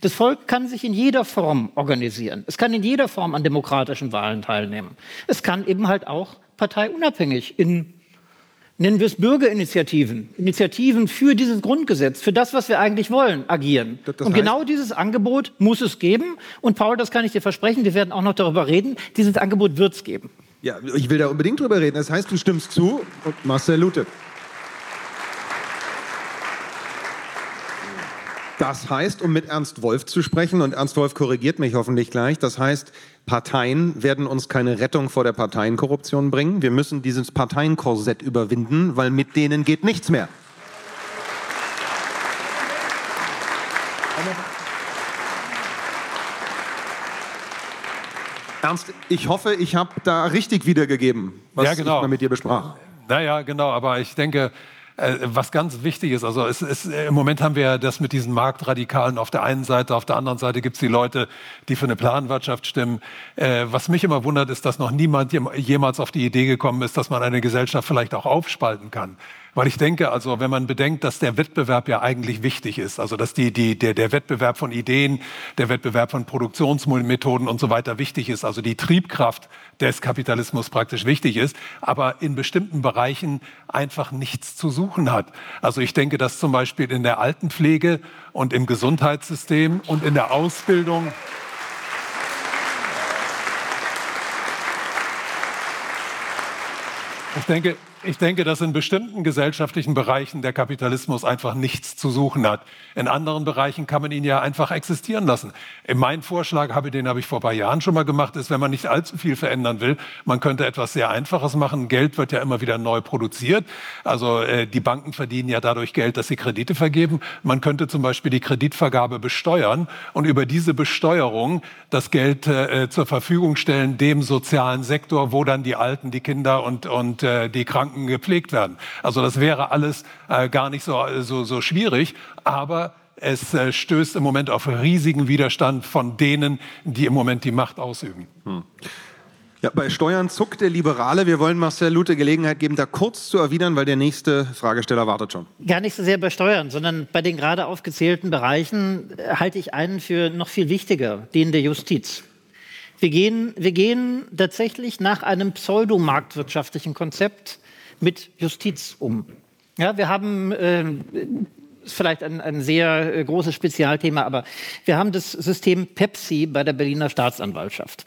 Das Volk kann sich in jeder Form organisieren. Es kann in jeder Form an demokratischen Wahlen teilnehmen. Es kann eben halt auch parteiunabhängig in nennen wir es Bürgerinitiativen, Initiativen für dieses Grundgesetz, für das, was wir eigentlich wollen, agieren. Das, das und genau dieses Angebot muss es geben. Und Paul, das kann ich dir versprechen, wir werden auch noch darüber reden, dieses Angebot wird es geben. Ja, ich will da unbedingt drüber reden. Das heißt, du stimmst zu und Marcel Lute. Das heißt, um mit Ernst Wolf zu sprechen, und Ernst Wolf korrigiert mich hoffentlich gleich, das heißt, Parteien werden uns keine Rettung vor der Parteienkorruption bringen. Wir müssen dieses Parteienkorsett überwinden, weil mit denen geht nichts mehr. Ernst, ich hoffe, ich habe da richtig wiedergegeben, was ja, genau. ich mit dir besprach. Naja, genau, aber ich denke, was ganz wichtig ist. Also es ist, im Moment haben wir das mit diesen Marktradikalen auf der einen Seite, auf der anderen Seite gibt es die Leute, die für eine Planwirtschaft stimmen. Äh, was mich immer wundert, ist, dass noch niemand jemals auf die Idee gekommen ist, dass man eine Gesellschaft vielleicht auch aufspalten kann. Weil ich denke, also wenn man bedenkt, dass der Wettbewerb ja eigentlich wichtig ist, also dass die, die, der, der Wettbewerb von Ideen, der Wettbewerb von Produktionsmethoden und so weiter wichtig ist, also die Triebkraft des Kapitalismus praktisch wichtig ist, aber in bestimmten Bereichen einfach nichts zu suchen hat. Also ich denke, dass zum Beispiel in der Altenpflege und im Gesundheitssystem und in der Ausbildung Ich denke, ich denke, dass in bestimmten gesellschaftlichen Bereichen der Kapitalismus einfach nichts zu suchen hat. In anderen Bereichen kann man ihn ja einfach existieren lassen. Mein Vorschlag, den habe ich vor ein paar Jahren schon mal gemacht, ist, wenn man nicht allzu viel verändern will, man könnte etwas sehr Einfaches machen. Geld wird ja immer wieder neu produziert. Also äh, die Banken verdienen ja dadurch Geld, dass sie Kredite vergeben. Man könnte zum Beispiel die Kreditvergabe besteuern und über diese Besteuerung das Geld äh, zur Verfügung stellen dem sozialen Sektor, wo dann die Alten, die Kinder und, und äh, die Kranken gepflegt werden. Also das wäre alles äh, gar nicht so, so, so schwierig, aber es äh, stößt im Moment auf riesigen Widerstand von denen, die im Moment die Macht ausüben. Hm. Ja, bei Steuern zuckt der Liberale. Wir wollen Marcel Lute Gelegenheit geben, da kurz zu erwidern, weil der nächste Fragesteller wartet schon. Gar nicht so sehr bei Steuern, sondern bei den gerade aufgezählten Bereichen äh, halte ich einen für noch viel wichtiger, den der Justiz. Wir gehen, wir gehen tatsächlich nach einem pseudomarktwirtschaftlichen Konzept mit Justiz um. Ja, wir haben äh, ist vielleicht ein, ein sehr äh, großes Spezialthema, aber wir haben das System Pepsi bei der Berliner Staatsanwaltschaft.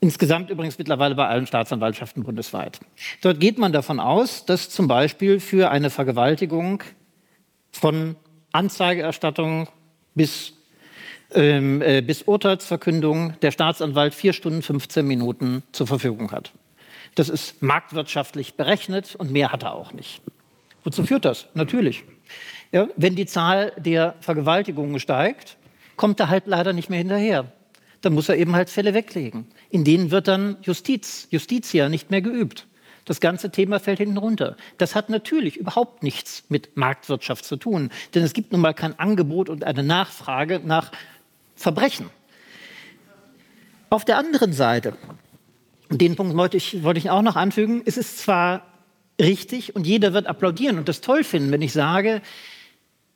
Insgesamt übrigens mittlerweile bei allen Staatsanwaltschaften bundesweit. Dort geht man davon aus, dass zum Beispiel für eine Vergewaltigung von Anzeigerstattung bis ähm, äh, bis Urteilsverkündung der Staatsanwalt vier Stunden 15 Minuten zur Verfügung hat. Das ist marktwirtschaftlich berechnet und mehr hat er auch nicht. Wozu führt das? Natürlich. Ja, wenn die Zahl der Vergewaltigungen steigt, kommt er halt leider nicht mehr hinterher. Dann muss er eben halt Fälle weglegen. In denen wird dann Justiz, Justitia nicht mehr geübt. Das ganze Thema fällt hinten runter. Das hat natürlich überhaupt nichts mit Marktwirtschaft zu tun, denn es gibt nun mal kein Angebot und eine Nachfrage nach Verbrechen. Auf der anderen Seite, den Punkt wollte ich, wollte ich auch noch anfügen, es ist zwar richtig und jeder wird applaudieren und das toll finden, wenn ich sage,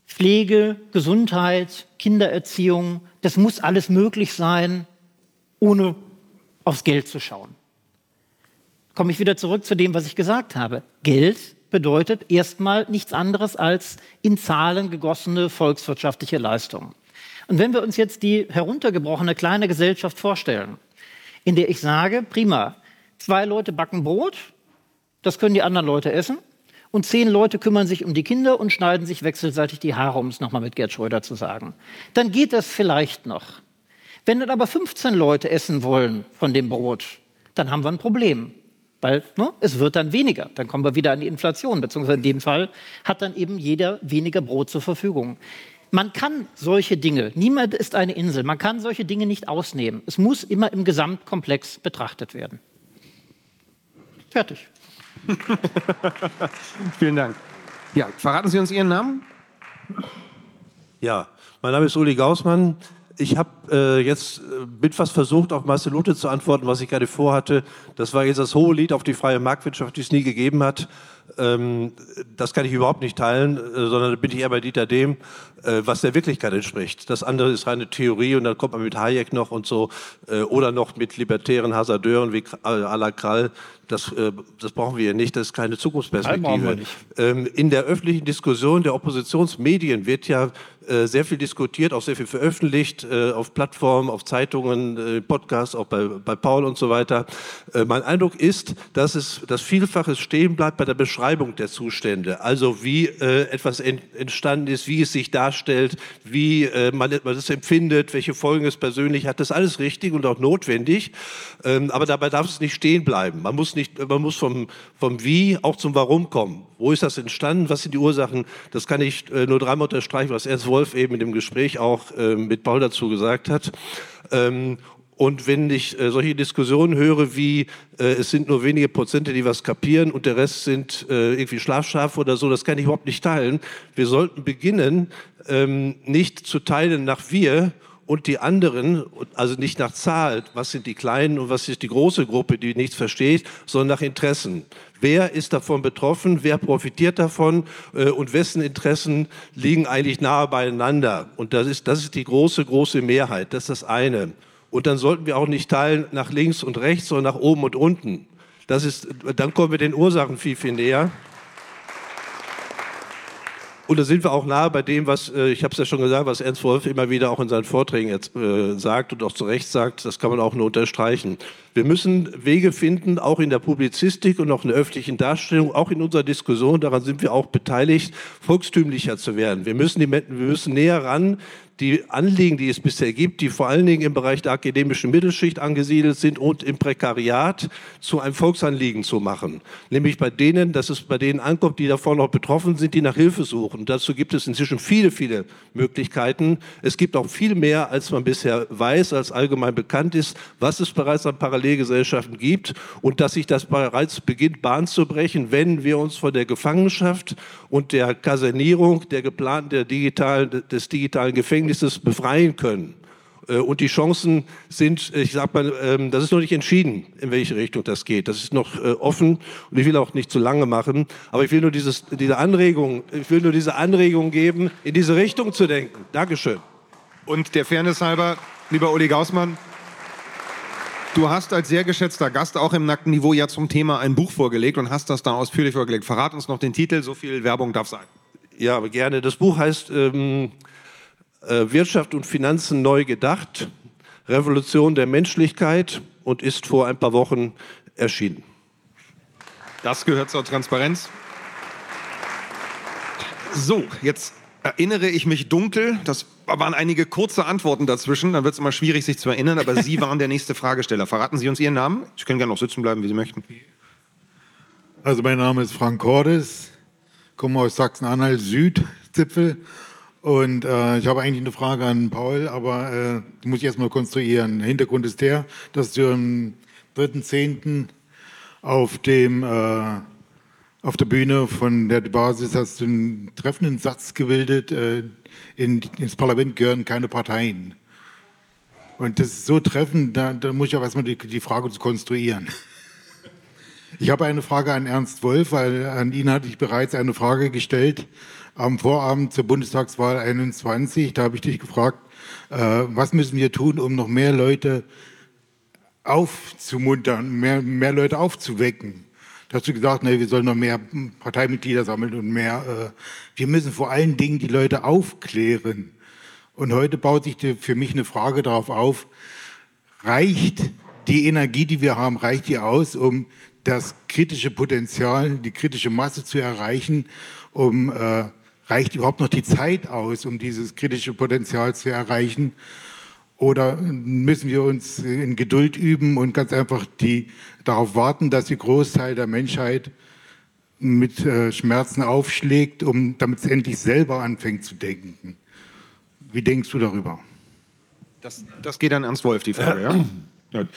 Pflege, Gesundheit, Kindererziehung, das muss alles möglich sein, ohne aufs Geld zu schauen. Komme ich wieder zurück zu dem, was ich gesagt habe. Geld bedeutet erstmal nichts anderes als in Zahlen gegossene volkswirtschaftliche Leistung. Und wenn wir uns jetzt die heruntergebrochene kleine Gesellschaft vorstellen, in der ich sage, prima, zwei Leute backen Brot, das können die anderen Leute essen, und zehn Leute kümmern sich um die Kinder und schneiden sich wechselseitig die Haare, um es nochmal mit Gerd Schröder zu sagen. Dann geht das vielleicht noch. Wenn dann aber 15 Leute essen wollen von dem Brot, dann haben wir ein Problem. Weil ne, es wird dann weniger. Dann kommen wir wieder an die Inflation. Beziehungsweise in dem Fall hat dann eben jeder weniger Brot zur Verfügung. Man kann solche Dinge, niemand ist eine Insel, man kann solche Dinge nicht ausnehmen. Es muss immer im Gesamtkomplex betrachtet werden. Fertig. *laughs* Vielen Dank. Ja, verraten Sie uns Ihren Namen? Ja, mein Name ist Uli Gaussmann. Ich habe äh, jetzt äh, mit was versucht, auf Marcel Luthe zu antworten, was ich gerade vorhatte. Das war jetzt das hohe Lied auf die freie Marktwirtschaft, die es nie gegeben hat. Ähm, das kann ich überhaupt nicht teilen, äh, sondern da bin ich eher bei Dieter Dehm, äh, was der Wirklichkeit entspricht. Das andere ist reine Theorie und dann kommt man mit Hayek noch und so äh, oder noch mit libertären Hasardeuren wie äh, à la Krall. Das, äh, das brauchen wir nicht, das ist keine Zukunftsperspektive. Ähm, in der öffentlichen Diskussion der Oppositionsmedien wird ja äh, sehr viel diskutiert, auch sehr viel veröffentlicht, äh, auf Plattformen, auf Zeitungen, Podcasts, auch bei, bei Paul und so weiter. mein Eindruck ist, dass es das Vielfache stehen bleibt bei der Beschreibung der Zustände. Also wie etwas entstanden ist, wie es sich darstellt, wie man, man es empfindet, welche Folgen es persönlich hat. Das ist alles richtig und auch notwendig. Ähm, aber dabei darf es nicht stehen bleiben. Man muss, nicht, man muss vom, vom Wie auch zum Warum kommen. Wo ist das entstanden? Was sind die Ursachen? Das kann ich nur dreimal unterstreichen, was Ernst Wolf eben in dem Gespräch auch äh, mit Paul dazu gesagt hat. Ähm, und wenn ich äh, solche Diskussionen höre, wie äh, es sind nur wenige Prozente, die was kapieren und der Rest sind äh, irgendwie Schlafschafe oder so, das kann ich überhaupt nicht teilen. Wir sollten beginnen, ähm, nicht zu teilen nach wir und die anderen, also nicht nach Zahl, was sind die Kleinen und was ist die große Gruppe, die nichts versteht, sondern nach Interessen. Wer ist davon betroffen? Wer profitiert davon? Äh, und wessen Interessen liegen eigentlich nahe beieinander? Und das ist, das ist die große, große Mehrheit. Das ist das eine. Und dann sollten wir auch nicht teilen nach links und rechts, sondern nach oben und unten. Das ist, dann kommen wir den Ursachen viel, viel näher. Und da sind wir auch nahe bei dem, was, äh, ich habe es ja schon gesagt, was Ernst Wolf immer wieder auch in seinen Vorträgen jetzt, äh, sagt und auch zu Recht sagt, das kann man auch nur unterstreichen. Wir müssen Wege finden, auch in der Publizistik und auch in der öffentlichen Darstellung, auch in unserer Diskussion, daran sind wir auch beteiligt, volkstümlicher zu werden. Wir müssen, die, wir müssen näher ran die Anliegen, die es bisher gibt, die vor allen Dingen im Bereich der akademischen Mittelschicht angesiedelt sind und im Prekariat zu einem Volksanliegen zu machen. Nämlich bei denen, dass es bei denen ankommt, die davon noch betroffen sind, die nach Hilfe suchen. Und dazu gibt es inzwischen viele, viele Möglichkeiten. Es gibt auch viel mehr, als man bisher weiß, als allgemein bekannt ist, was es bereits an Parallelgesellschaften gibt und dass sich das bereits beginnt, Bahn zu brechen, wenn wir uns von der Gefangenschaft und der Kasernierung der geplanten, der digitalen, des digitalen Gefängnisses befreien können. Äh, und die Chancen sind, ich sag mal, ähm, das ist noch nicht entschieden, in welche Richtung das geht. Das ist noch äh, offen und ich will auch nicht zu lange machen. Aber ich will nur dieses, diese Anregung, ich will nur diese Anregung geben, in diese Richtung zu denken. Dankeschön. Und der Fairness halber, lieber Uli Gaußmann, Du hast als sehr geschätzter Gast auch im nackten Niveau ja zum Thema ein Buch vorgelegt und hast das da ausführlich vorgelegt. Verrat uns noch den Titel, so viel Werbung darf sein. Ja, aber gerne. Das Buch heißt ähm, äh, Wirtschaft und Finanzen neu gedacht, Revolution der Menschlichkeit und ist vor ein paar Wochen erschienen. Das gehört zur Transparenz. So, jetzt erinnere ich mich dunkel, das waren einige kurze Antworten dazwischen, dann wird es immer schwierig, sich zu erinnern, aber Sie waren der nächste Fragesteller. Verraten Sie uns Ihren Namen? Sie können gerne noch sitzen bleiben, wie Sie möchten. Also mein Name ist Frank Cordes, komme aus Sachsen-Anhalt, Südzipfel. Und äh, ich habe eigentlich eine Frage an Paul, aber äh, die muss ich erstmal konstruieren. Der Hintergrund ist der, dass du am 3.10. auf dem äh, auf der Bühne von der Basis hast du einen treffenden Satz gebildet, äh, in, ins Parlament gehören keine Parteien. Und das ist so treffend, da, da muss ich auch erstmal die, die Frage zu konstruieren. Ich habe eine Frage an Ernst Wolf, weil an ihn hatte ich bereits eine Frage gestellt am Vorabend zur Bundestagswahl 21. Da habe ich dich gefragt, äh, was müssen wir tun, um noch mehr Leute aufzumuntern, mehr, mehr Leute aufzuwecken. Da hast du gesagt, nee, wir sollen noch mehr Parteimitglieder sammeln und mehr. Äh, wir müssen vor allen Dingen die Leute aufklären. Und heute baut sich die, für mich eine Frage darauf auf, reicht die Energie, die wir haben, reicht die aus, um das kritische Potenzial, die kritische Masse zu erreichen, um äh, reicht überhaupt noch die Zeit aus, um dieses kritische Potenzial zu erreichen? Oder müssen wir uns in Geduld üben und ganz einfach die, darauf warten, dass der Großteil der Menschheit mit äh, Schmerzen aufschlägt, um, damit es endlich selber anfängt zu denken? Wie denkst du darüber? Das, das geht an Ernst Wolf, die Frage, ja?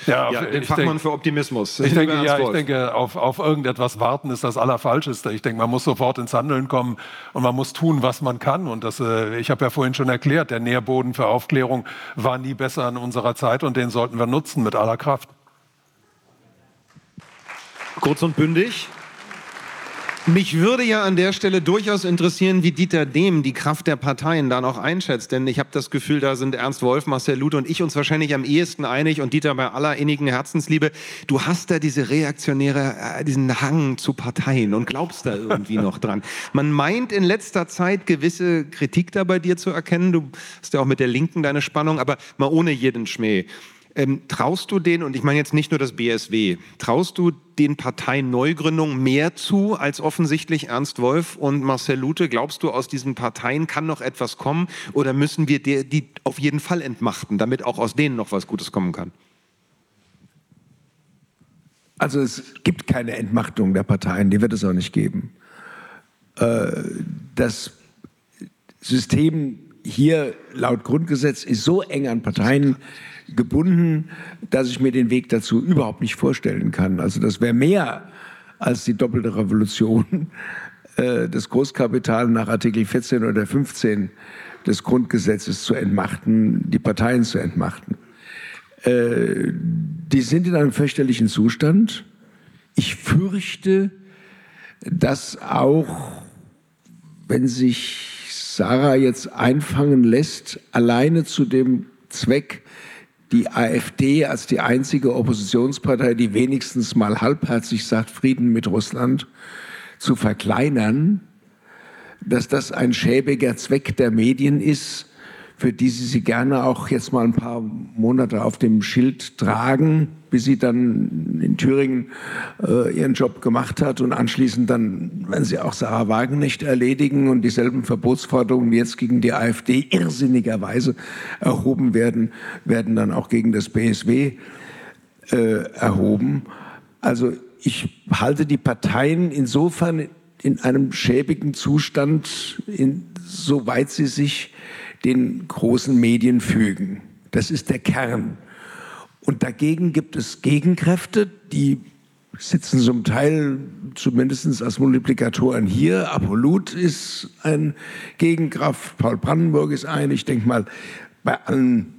Ja, ja, den Fachmann denk, für Optimismus. Ich denke, ja, ich denke auf, auf irgendetwas warten ist das Allerfalscheste. Ich denke, man muss sofort ins Handeln kommen und man muss tun, was man kann. Und das, äh, ich habe ja vorhin schon erklärt, der Nährboden für Aufklärung war nie besser in unserer Zeit und den sollten wir nutzen mit aller Kraft. Kurz und bündig. Mich würde ja an der Stelle durchaus interessieren, wie Dieter Dehm die Kraft der Parteien da noch einschätzt. Denn ich habe das Gefühl, da sind Ernst Wolf, Marcel Lute und ich uns wahrscheinlich am ehesten einig und Dieter bei aller innigen Herzensliebe. Du hast da diese reaktionäre, äh, diesen Hang zu Parteien und glaubst da irgendwie noch dran. Man meint in letzter Zeit gewisse Kritik da bei dir zu erkennen. Du hast ja auch mit der Linken deine Spannung, aber mal ohne jeden Schmäh. Ähm, traust du den, und ich meine jetzt nicht nur das BSW, traust du den Parteien Neugründungen mehr zu als offensichtlich Ernst Wolf und Marcel Lute? Glaubst du, aus diesen Parteien kann noch etwas kommen oder müssen wir die, die auf jeden Fall entmachten, damit auch aus denen noch was Gutes kommen kann? Also es gibt keine Entmachtung der Parteien, die wird es auch nicht geben. Äh, das System hier laut Grundgesetz ist so eng an Parteien gebunden, dass ich mir den Weg dazu überhaupt nicht vorstellen kann. Also das wäre mehr als die doppelte Revolution, äh, das Großkapital nach Artikel 14 oder 15 des Grundgesetzes zu entmachten, die Parteien zu entmachten. Äh, die sind in einem fürchterlichen Zustand. Ich fürchte, dass auch, wenn sich Sarah jetzt einfangen lässt, alleine zu dem Zweck, die AfD als die einzige Oppositionspartei, die wenigstens mal halbherzig sagt, Frieden mit Russland zu verkleinern, dass das ein schäbiger Zweck der Medien ist, für die sie sie gerne auch jetzt mal ein paar Monate auf dem Schild tragen, bis sie dann in Thüringen äh, ihren Job gemacht hat und anschließend dann, wenn sie auch Sarah Wagenknecht erledigen und dieselben Verbotsforderungen jetzt gegen die AfD irrsinnigerweise erhoben werden, werden dann auch gegen das BSW äh, erhoben. Also ich halte die Parteien insofern in einem schäbigen Zustand, insoweit sie sich den großen Medien fügen. Das ist der Kern. Und dagegen gibt es Gegenkräfte, die sitzen zum Teil zumindest als Multiplikatoren hier. Apollut ist ein Gegenkraft, Paul Brandenburg ist ein. Ich denke mal, bei allen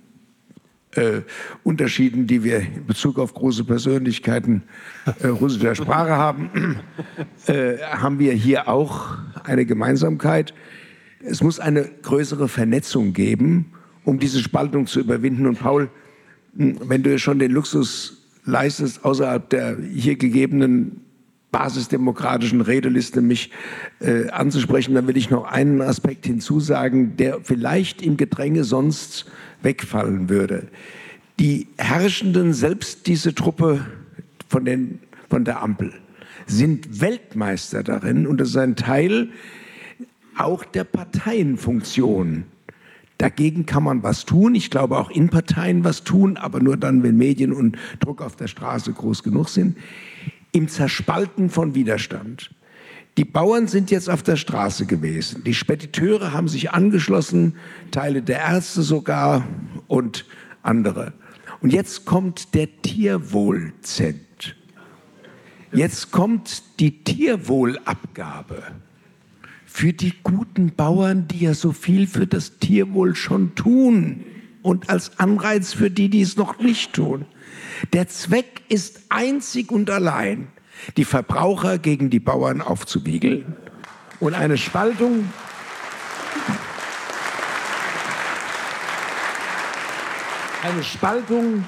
äh, Unterschieden, die wir in Bezug auf große Persönlichkeiten äh, russischer Sprache haben, *clears throat* äh, haben wir hier auch eine Gemeinsamkeit. Es muss eine größere Vernetzung geben, um diese Spaltung zu überwinden. Und Paul, hm, wenn du schon den Luxus leistest, außerhalb der hier gegebenen basisdemokratischen Redeliste mich äh, anzusprechen, dann will ich noch einen Aspekt hinzusagen, der vielleicht im Gedränge sonst wegfallen würde. Die Herrschenden, selbst diese Truppe von, den, von der Ampel, sind Weltmeister darin und das ist ein Teil auch der Parteienfunktion. Dagegen kann man was tun. Ich glaube auch in Parteien was tun, aber nur dann, wenn Medien und Druck auf der Straße groß genug sind. Im Zerspalten von Widerstand. Die Bauern sind jetzt auf der Straße gewesen. Die Spediteure haben sich angeschlossen, Teile der Ärzte sogar und andere. Und jetzt kommt der Tierwohlzent. Jetzt kommt die Tierwohlabgabe für die guten Bauern, die ja so viel für das Tierwohl schon tun und als Anreiz für die, die es noch nicht tun. Der Zweck ist einzig und allein, die Verbraucher gegen die Bauern aufzuwiegeln und eine Spaltung eine Spaltung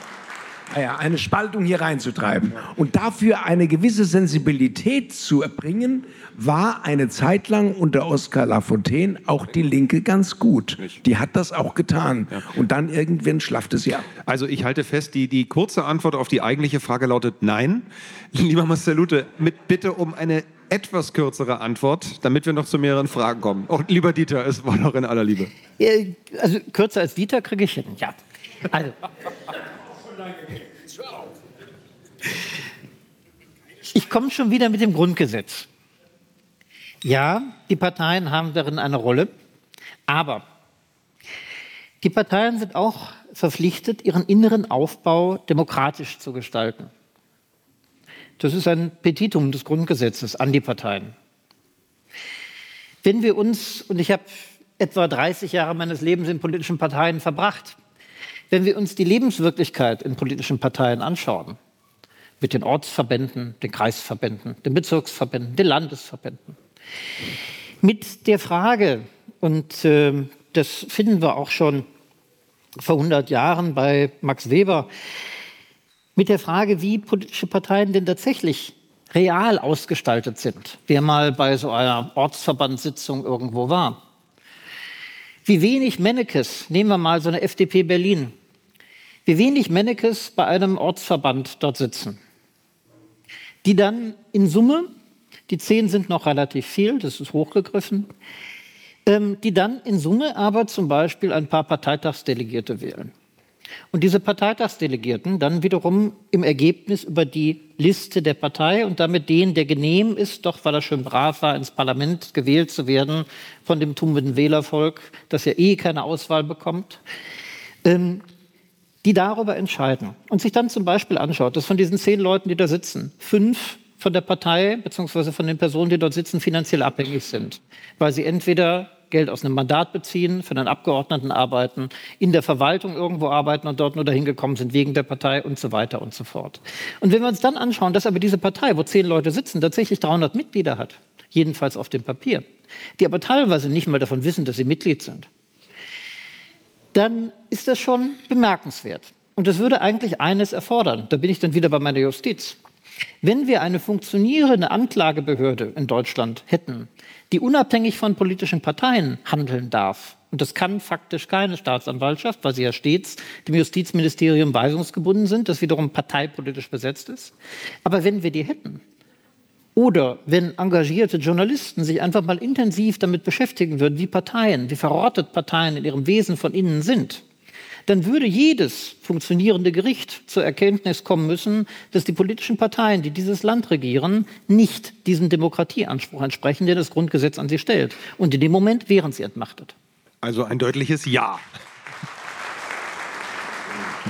eine Spaltung hier reinzutreiben. Und dafür eine gewisse Sensibilität zu erbringen, war eine Zeit lang unter Oskar Lafontaine auch die Linke ganz gut. Die hat das auch getan. Und dann irgendwann schlaffte sie ab. Also ich halte fest, die, die kurze Antwort auf die eigentliche Frage lautet nein. *laughs* Lieber Marcel Lute, mit Bitte um eine etwas kürzere Antwort, damit wir noch zu mehreren Fragen kommen. Auch lieber Dieter, es war noch in aller Liebe. Also kürzer als Dieter kriege ich hin, ja. Also, ich komme schon wieder mit dem Grundgesetz. Ja, die Parteien haben darin eine Rolle, aber die Parteien sind auch verpflichtet, ihren inneren Aufbau demokratisch zu gestalten. Das ist ein Petitum des Grundgesetzes an die Parteien. Wenn wir uns, und ich habe etwa 30 Jahre meines Lebens in politischen Parteien verbracht, wenn wir uns die Lebenswirklichkeit in politischen Parteien anschauen, mit den Ortsverbänden, den Kreisverbänden, den Bezirksverbänden, den Landesverbänden, mit der Frage, und äh, das finden wir auch schon vor 100 Jahren bei Max Weber, mit der Frage, wie politische Parteien denn tatsächlich real ausgestaltet sind. Wer mal bei so einer Ortsverbandssitzung irgendwo war. Wie wenig Mennekes, nehmen wir mal so eine FDP Berlin, wie wenig Mennekes bei einem Ortsverband dort sitzen, die dann in Summe, die zehn sind noch relativ viel, das ist hochgegriffen, ähm, die dann in Summe aber zum Beispiel ein paar Parteitagsdelegierte wählen. Und diese Parteitagsdelegierten dann wiederum im Ergebnis über die Liste der Partei und damit den, der genehm ist, doch weil er schön brav war, ins Parlament gewählt zu werden von dem tummenden Wählervolk, das ja eh keine Auswahl bekommt, ähm, die darüber entscheiden und sich dann zum Beispiel anschaut, dass von diesen zehn Leuten, die da sitzen, fünf von der Partei bzw. von den Personen, die dort sitzen, finanziell abhängig sind, weil sie entweder Geld aus einem Mandat beziehen, für einen Abgeordneten arbeiten, in der Verwaltung irgendwo arbeiten und dort nur dahin gekommen sind wegen der Partei und so weiter und so fort. Und wenn wir uns dann anschauen, dass aber diese Partei, wo zehn Leute sitzen, tatsächlich 300 Mitglieder hat, jedenfalls auf dem Papier, die aber teilweise nicht mal davon wissen, dass sie Mitglied sind, dann ist das schon bemerkenswert. Und das würde eigentlich eines erfordern. Da bin ich dann wieder bei meiner Justiz. Wenn wir eine funktionierende Anklagebehörde in Deutschland hätten, die unabhängig von politischen Parteien handeln darf, und das kann faktisch keine Staatsanwaltschaft, weil sie ja stets dem Justizministerium weisungsgebunden sind, das wiederum parteipolitisch besetzt ist. Aber wenn wir die hätten, oder wenn engagierte Journalisten sich einfach mal intensiv damit beschäftigen würden, wie Parteien, wie verrottet Parteien in ihrem Wesen von innen sind, dann würde jedes funktionierende Gericht zur Erkenntnis kommen müssen, dass die politischen Parteien, die dieses Land regieren, nicht diesem Demokratieanspruch entsprechen, den das Grundgesetz an sie stellt. Und in dem Moment wären sie entmachtet. Also ein deutliches Ja.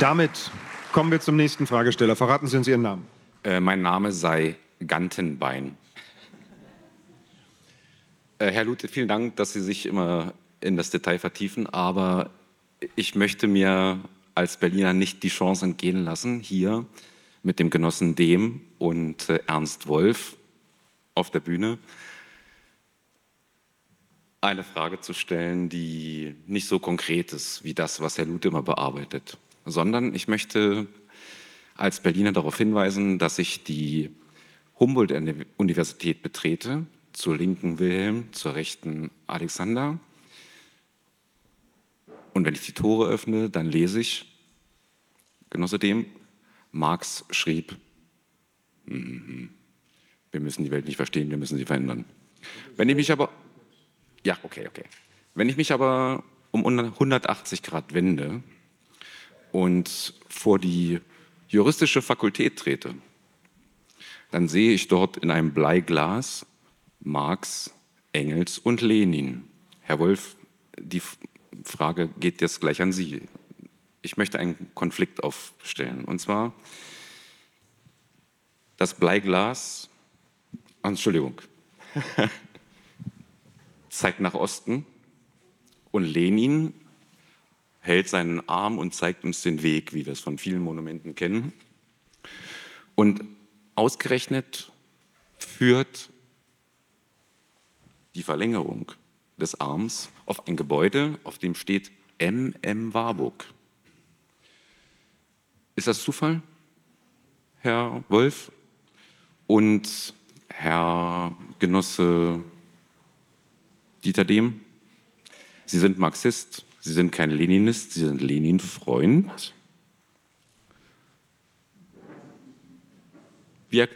Damit kommen wir zum nächsten Fragesteller. Verraten Sie uns Ihren Namen. Äh, mein Name sei Gantenbein. Äh, Herr Lute, vielen Dank, dass Sie sich immer in das Detail vertiefen, aber ich möchte mir als Berliner nicht die Chance entgehen lassen, hier mit dem Genossen Dehm und äh, Ernst Wolf auf der Bühne eine Frage zu stellen, die nicht so konkret ist wie das, was Herr Lute immer bearbeitet, sondern ich möchte als Berliner darauf hinweisen, dass ich die Humboldt-Universität betrete, zur linken Wilhelm, zur rechten Alexander. Und wenn ich die Tore öffne, dann lese ich, Genosse dem, Marx schrieb, mhm, wir müssen die Welt nicht verstehen, wir müssen sie verändern. Wenn ich mich aber, ja, okay, okay. Wenn ich mich aber um 180 Grad wende und vor die juristische Fakultät trete, dann sehe ich dort in einem Bleiglas Marx, Engels und Lenin. Herr Wolf, die Frage geht jetzt gleich an Sie. Ich möchte einen Konflikt aufstellen. Und zwar das Bleiglas, ah, Entschuldigung, *laughs* zeigt nach Osten und Lenin hält seinen Arm und zeigt uns den Weg, wie wir es von vielen Monumenten kennen. Und Ausgerechnet führt die Verlängerung des Arms auf ein Gebäude, auf dem steht MM Warburg. Ist das Zufall, Herr Wolf? Und Herr Genosse Dieter Dehm, Sie sind Marxist, Sie sind kein Leninist, Sie sind Lenin-Freund. Wie,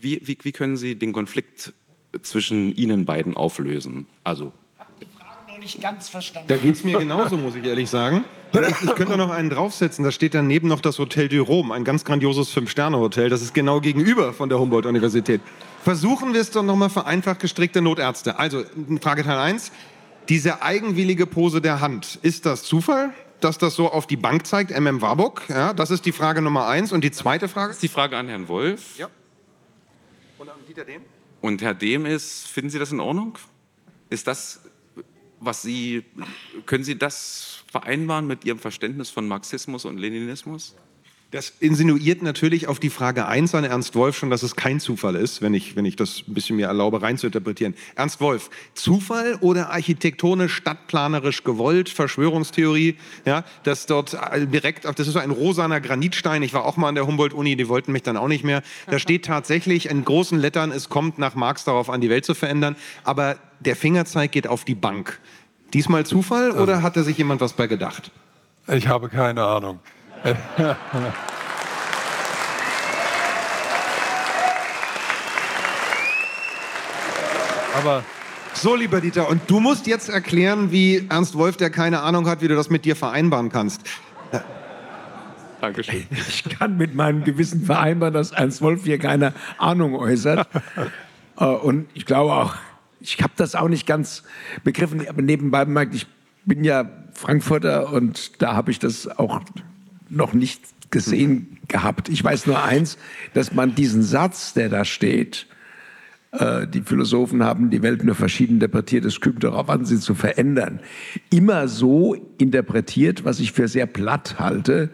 wie, wie, können Sie den Konflikt zwischen Ihnen beiden auflösen? Also nicht ganz verstanden. Da geht es mir genauso, muss ich ehrlich sagen. Ich, ich könnte noch einen draufsetzen. Da steht daneben noch das Hotel du Rome, ein ganz grandioses Fünf-Sterne-Hotel. Das ist genau gegenüber von der Humboldt-Universität. Versuchen wir es doch nochmal vereinfacht gestrickte Notärzte. Also, Frage Teil 1. Diese eigenwillige Pose der Hand, ist das Zufall? dass das so auf die Bank zeigt, MM Warburg? Ja, das ist die Frage Nummer eins. Und die zweite Frage? Das ist die Frage an Herrn Wolf. Ja. Und an Dieter Dehm? Und Herr Dehm ist, finden Sie das in Ordnung? Ist das, was Sie, können Sie das vereinbaren mit Ihrem Verständnis von Marxismus und Leninismus? Das insinuiert natürlich auf die Frage 1 an Ernst Wolf schon, dass es kein Zufall ist, wenn ich, wenn ich das ein bisschen mir erlaube, reinzuinterpretieren. Ernst Wolf, Zufall oder architektonisch, stadtplanerisch gewollt, Verschwörungstheorie, ja, dass dort direkt, das ist so ein rosaner Granitstein, ich war auch mal an der Humboldt-Uni, die wollten mich dann auch nicht mehr. Da *laughs* steht tatsächlich in großen Lettern, es kommt nach Marx darauf an, die Welt zu verändern, aber der Fingerzeig geht auf die Bank. Diesmal Zufall oder hat da sich jemand was bei gedacht? Ich habe keine Ahnung. *laughs* Aber so, lieber Dieter, und du musst jetzt erklären, wie Ernst Wolf, der keine Ahnung hat, wie du das mit dir vereinbaren kannst. Dankeschön. *laughs* Ich kann mit meinem Gewissen vereinbaren, dass Ernst Wolf hier keine Ahnung äußert. *laughs* Äh, und ich glaube auch, ich habe das auch nicht ganz begriffen, aber nebenbei bemerkt, ich bin ja Frankfurter und da habe ich das auch noch nicht gesehen gehabt. Ich weiß nur eins, dass man diesen Satz, der da steht, äh, die Philosophen haben die Welt nur verschieden interpretiert, es kommt darauf an, sie zu verändern, immer so interpretiert, was ich für sehr platt halte,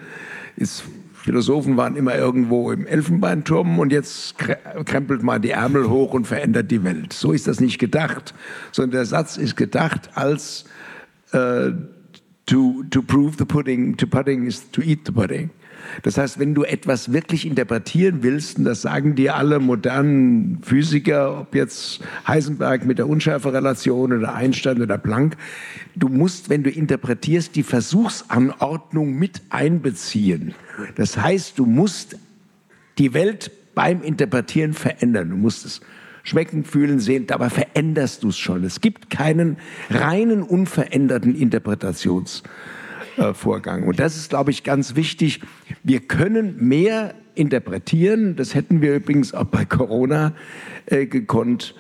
ist Philosophen waren immer irgendwo im Elfenbeinturm und jetzt krempelt man die Ärmel hoch und verändert die Welt. So ist das nicht gedacht, sondern der Satz ist gedacht als äh, to, to prove the pudding, to pudding is to eat the pudding. Das heißt, wenn du etwas wirklich interpretieren willst, und das sagen dir alle modernen Physiker, ob jetzt Heisenberg mit der Unschärferelation oder Einstein oder Planck, du musst, wenn du interpretierst, die Versuchsanordnung mit einbeziehen. Das heißt, du musst die Welt beim Interpretieren verändern. Du musst es schmecken, fühlen, sehen, dabei veränderst du es schon. Es gibt keinen reinen, unveränderten Interpretationsvorgang. Und das ist, glaube ich, ganz wichtig. Wir können mehr interpretieren. Das hätten wir übrigens auch bei Corona äh, gekonnt,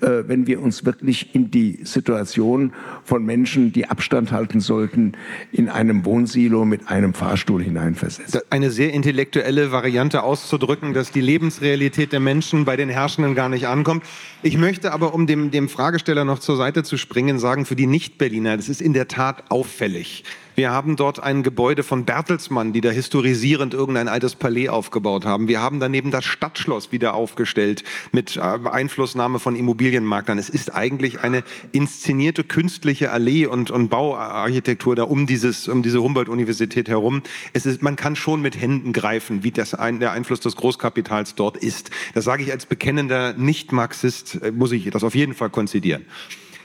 äh, wenn wir uns wirklich in die Situation von Menschen, die Abstand halten sollten, in einem Wohnsilo mit einem Fahrstuhl hineinversetzen. Eine sehr intellektuelle Variante auszudrücken, dass die Lebensrealität der Menschen bei den Herrschenden gar nicht ankommt. Ich möchte aber, um dem, dem Fragesteller noch zur Seite zu springen, sagen, für die Nicht-Berliner, das ist in der Tat auffällig. Wir haben dort ein Gebäude von Bertelsmann, die da historisierend irgendein altes Palais aufgebaut haben. Wir haben daneben das Stadtschloss wieder aufgestellt mit äh, Einflussnahme von Immobilienmaklern. Es ist eigentlich eine inszenierte künstliche Allee und, und Bauarchitektur da um, dieses, um diese Humboldt-Universität herum. Es ist, man kann schon mit Händen greifen, wie das ein, der Einfluss des Großkapitals dort ist. Das sage ich als bekennender Nicht-Marxist, äh, muss ich das auf jeden Fall konzidieren.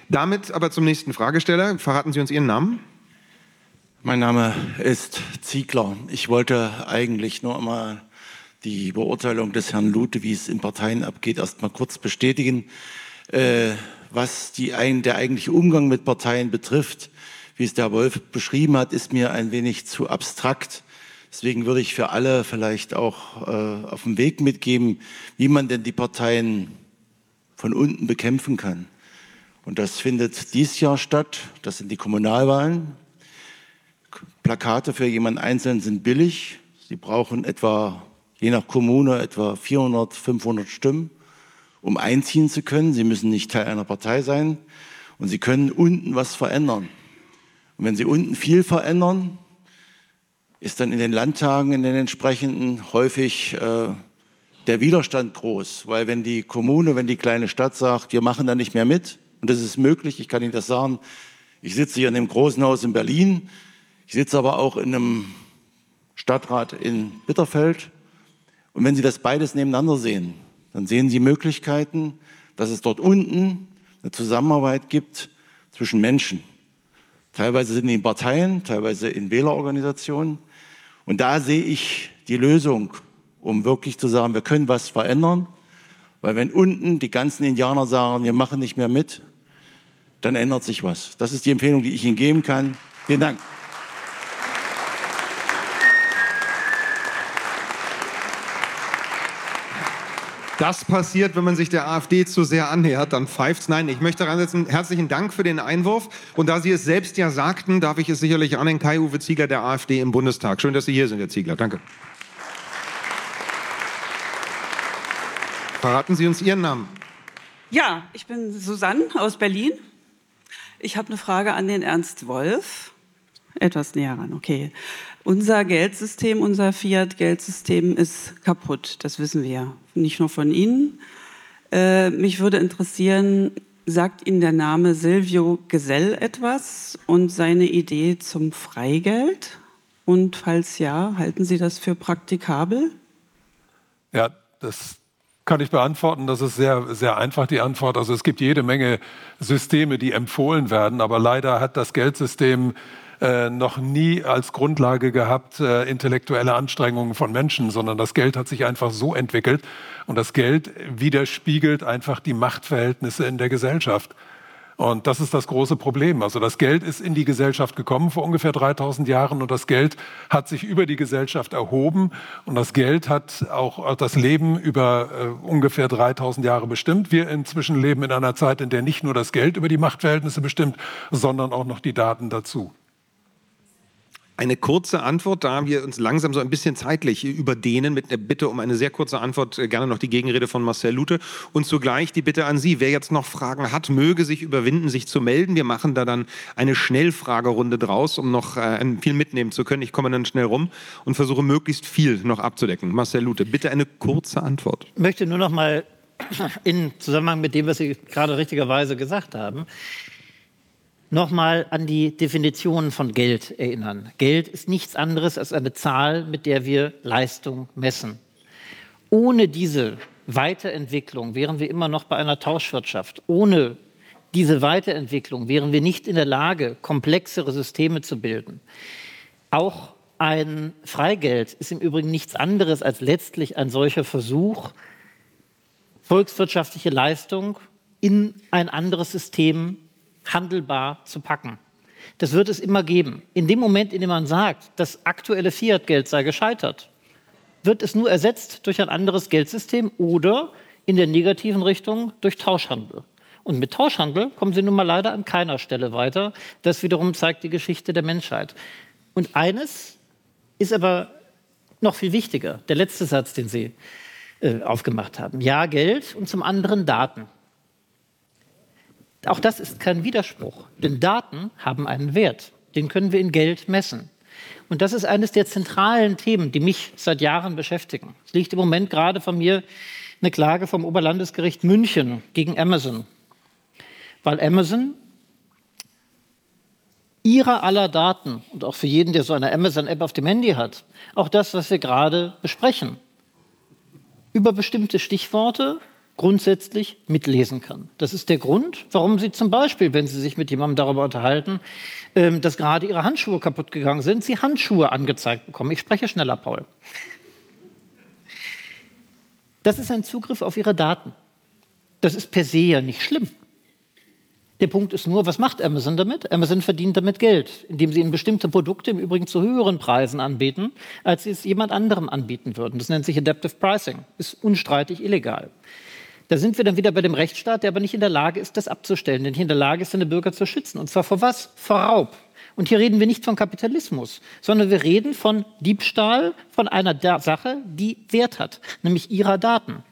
Damit aber zum nächsten Fragesteller. Verraten Sie uns Ihren Namen? Mein Name ist Ziegler. Ich wollte eigentlich nur einmal die Beurteilung des Herrn Lute, wie es in Parteien abgeht, erst mal kurz bestätigen. Äh, was die, ein, der eigentliche Umgang mit Parteien betrifft, wie es der Wolf beschrieben hat, ist mir ein wenig zu abstrakt. Deswegen würde ich für alle vielleicht auch äh, auf den Weg mitgeben, wie man denn die Parteien von unten bekämpfen kann. Und das findet dies Jahr statt. Das sind die Kommunalwahlen. Plakate für jemanden einzeln sind billig. Sie brauchen etwa, je nach Kommune, etwa 400, 500 Stimmen, um einziehen zu können. Sie müssen nicht Teil einer Partei sein und Sie können unten was verändern. Und wenn Sie unten viel verändern, ist dann in den Landtagen, in den entsprechenden häufig äh, der Widerstand groß. Weil wenn die Kommune, wenn die kleine Stadt sagt, wir machen da nicht mehr mit, und das ist möglich, ich kann Ihnen das sagen, ich sitze hier in dem großen Haus in Berlin, ich sitze aber auch in einem Stadtrat in Bitterfeld. Und wenn Sie das beides nebeneinander sehen, dann sehen Sie Möglichkeiten, dass es dort unten eine Zusammenarbeit gibt zwischen Menschen. Teilweise sind die in Parteien, teilweise in Wählerorganisationen. Und da sehe ich die Lösung, um wirklich zu sagen, wir können was verändern. Weil wenn unten die ganzen Indianer sagen, wir machen nicht mehr mit, dann ändert sich was. Das ist die Empfehlung, die ich Ihnen geben kann. Vielen Dank. Das passiert, wenn man sich der AfD zu sehr annähert, dann pfeift's. Nein, ich möchte reinsetzen. Herzlichen Dank für den Einwurf. Und da Sie es selbst ja sagten, darf ich es sicherlich anhängen. Kai-Uwe Ziegler der AfD im Bundestag. Schön, dass Sie hier sind, Herr Ziegler. Danke. Verraten Sie uns Ihren Namen. Ja, ich bin Susanne aus Berlin. Ich habe eine Frage an den Ernst Wolf. Etwas näher ran, okay. Unser Geldsystem, unser Fiat-Geldsystem ist kaputt, das wissen wir. Nicht nur von Ihnen. Äh, mich würde interessieren, sagt Ihnen der Name Silvio Gesell etwas und seine Idee zum Freigeld? Und falls ja, halten Sie das für praktikabel? Ja, das kann ich beantworten. Das ist sehr, sehr einfach die Antwort. Also es gibt jede Menge Systeme, die empfohlen werden, aber leider hat das Geldsystem äh, noch nie als Grundlage gehabt, äh, intellektuelle Anstrengungen von Menschen, sondern das Geld hat sich einfach so entwickelt und das Geld widerspiegelt einfach die Machtverhältnisse in der Gesellschaft. Und das ist das große Problem. Also das Geld ist in die Gesellschaft gekommen vor ungefähr 3000 Jahren und das Geld hat sich über die Gesellschaft erhoben und das Geld hat auch das Leben über äh, ungefähr 3000 Jahre bestimmt. Wir inzwischen leben in einer Zeit, in der nicht nur das Geld über die Machtverhältnisse bestimmt, sondern auch noch die Daten dazu. Eine kurze Antwort, da wir uns langsam so ein bisschen zeitlich überdehnen, mit der Bitte um eine sehr kurze Antwort, äh, gerne noch die Gegenrede von Marcel Lute und zugleich die Bitte an Sie, wer jetzt noch Fragen hat, möge sich überwinden, sich zu melden. Wir machen da dann eine Schnellfragerunde draus, um noch äh, viel mitnehmen zu können. Ich komme dann schnell rum und versuche möglichst viel noch abzudecken. Marcel Lute, bitte eine kurze Antwort. Ich möchte nur noch mal in Zusammenhang mit dem, was Sie gerade richtigerweise gesagt haben, nochmal an die Definition von Geld erinnern. Geld ist nichts anderes als eine Zahl, mit der wir Leistung messen. Ohne diese Weiterentwicklung wären wir immer noch bei einer Tauschwirtschaft. Ohne diese Weiterentwicklung wären wir nicht in der Lage, komplexere Systeme zu bilden. Auch ein Freigeld ist im Übrigen nichts anderes als letztlich ein solcher Versuch, volkswirtschaftliche Leistung in ein anderes System handelbar zu packen. Das wird es immer geben. In dem Moment, in dem man sagt, das aktuelle Fiat-Geld sei gescheitert, wird es nur ersetzt durch ein anderes Geldsystem oder in der negativen Richtung durch Tauschhandel. Und mit Tauschhandel kommen Sie nun mal leider an keiner Stelle weiter. Das wiederum zeigt die Geschichte der Menschheit. Und eines ist aber noch viel wichtiger, der letzte Satz, den Sie äh, aufgemacht haben. Ja, Geld und zum anderen Daten. Auch das ist kein Widerspruch, denn Daten haben einen Wert. Den können wir in Geld messen. Und das ist eines der zentralen Themen, die mich seit Jahren beschäftigen. Es liegt im Moment gerade von mir eine Klage vom Oberlandesgericht München gegen Amazon, weil Amazon ihrer aller Daten und auch für jeden, der so eine Amazon-App auf dem Handy hat, auch das, was wir gerade besprechen, über bestimmte Stichworte grundsätzlich mitlesen kann. Das ist der Grund, warum Sie zum Beispiel, wenn Sie sich mit jemandem darüber unterhalten, ähm, dass gerade Ihre Handschuhe kaputt gegangen sind, Sie Handschuhe angezeigt bekommen. Ich spreche schneller, Paul. Das ist ein Zugriff auf Ihre Daten. Das ist per se ja nicht schlimm. Der Punkt ist nur, was macht Amazon damit? Amazon verdient damit Geld, indem sie ihnen bestimmte Produkte im Übrigen zu höheren Preisen anbieten, als sie es jemand anderem anbieten würden. Das nennt sich Adaptive Pricing, ist unstreitig illegal. Da sind wir dann wieder bei dem Rechtsstaat, der aber nicht in der Lage ist, das abzustellen, der nicht in der Lage ist, seine Bürger zu schützen. Und zwar vor was? Vor Raub. Und hier reden wir nicht von Kapitalismus, sondern wir reden von Diebstahl von einer Sache, die Wert hat, nämlich ihrer Daten.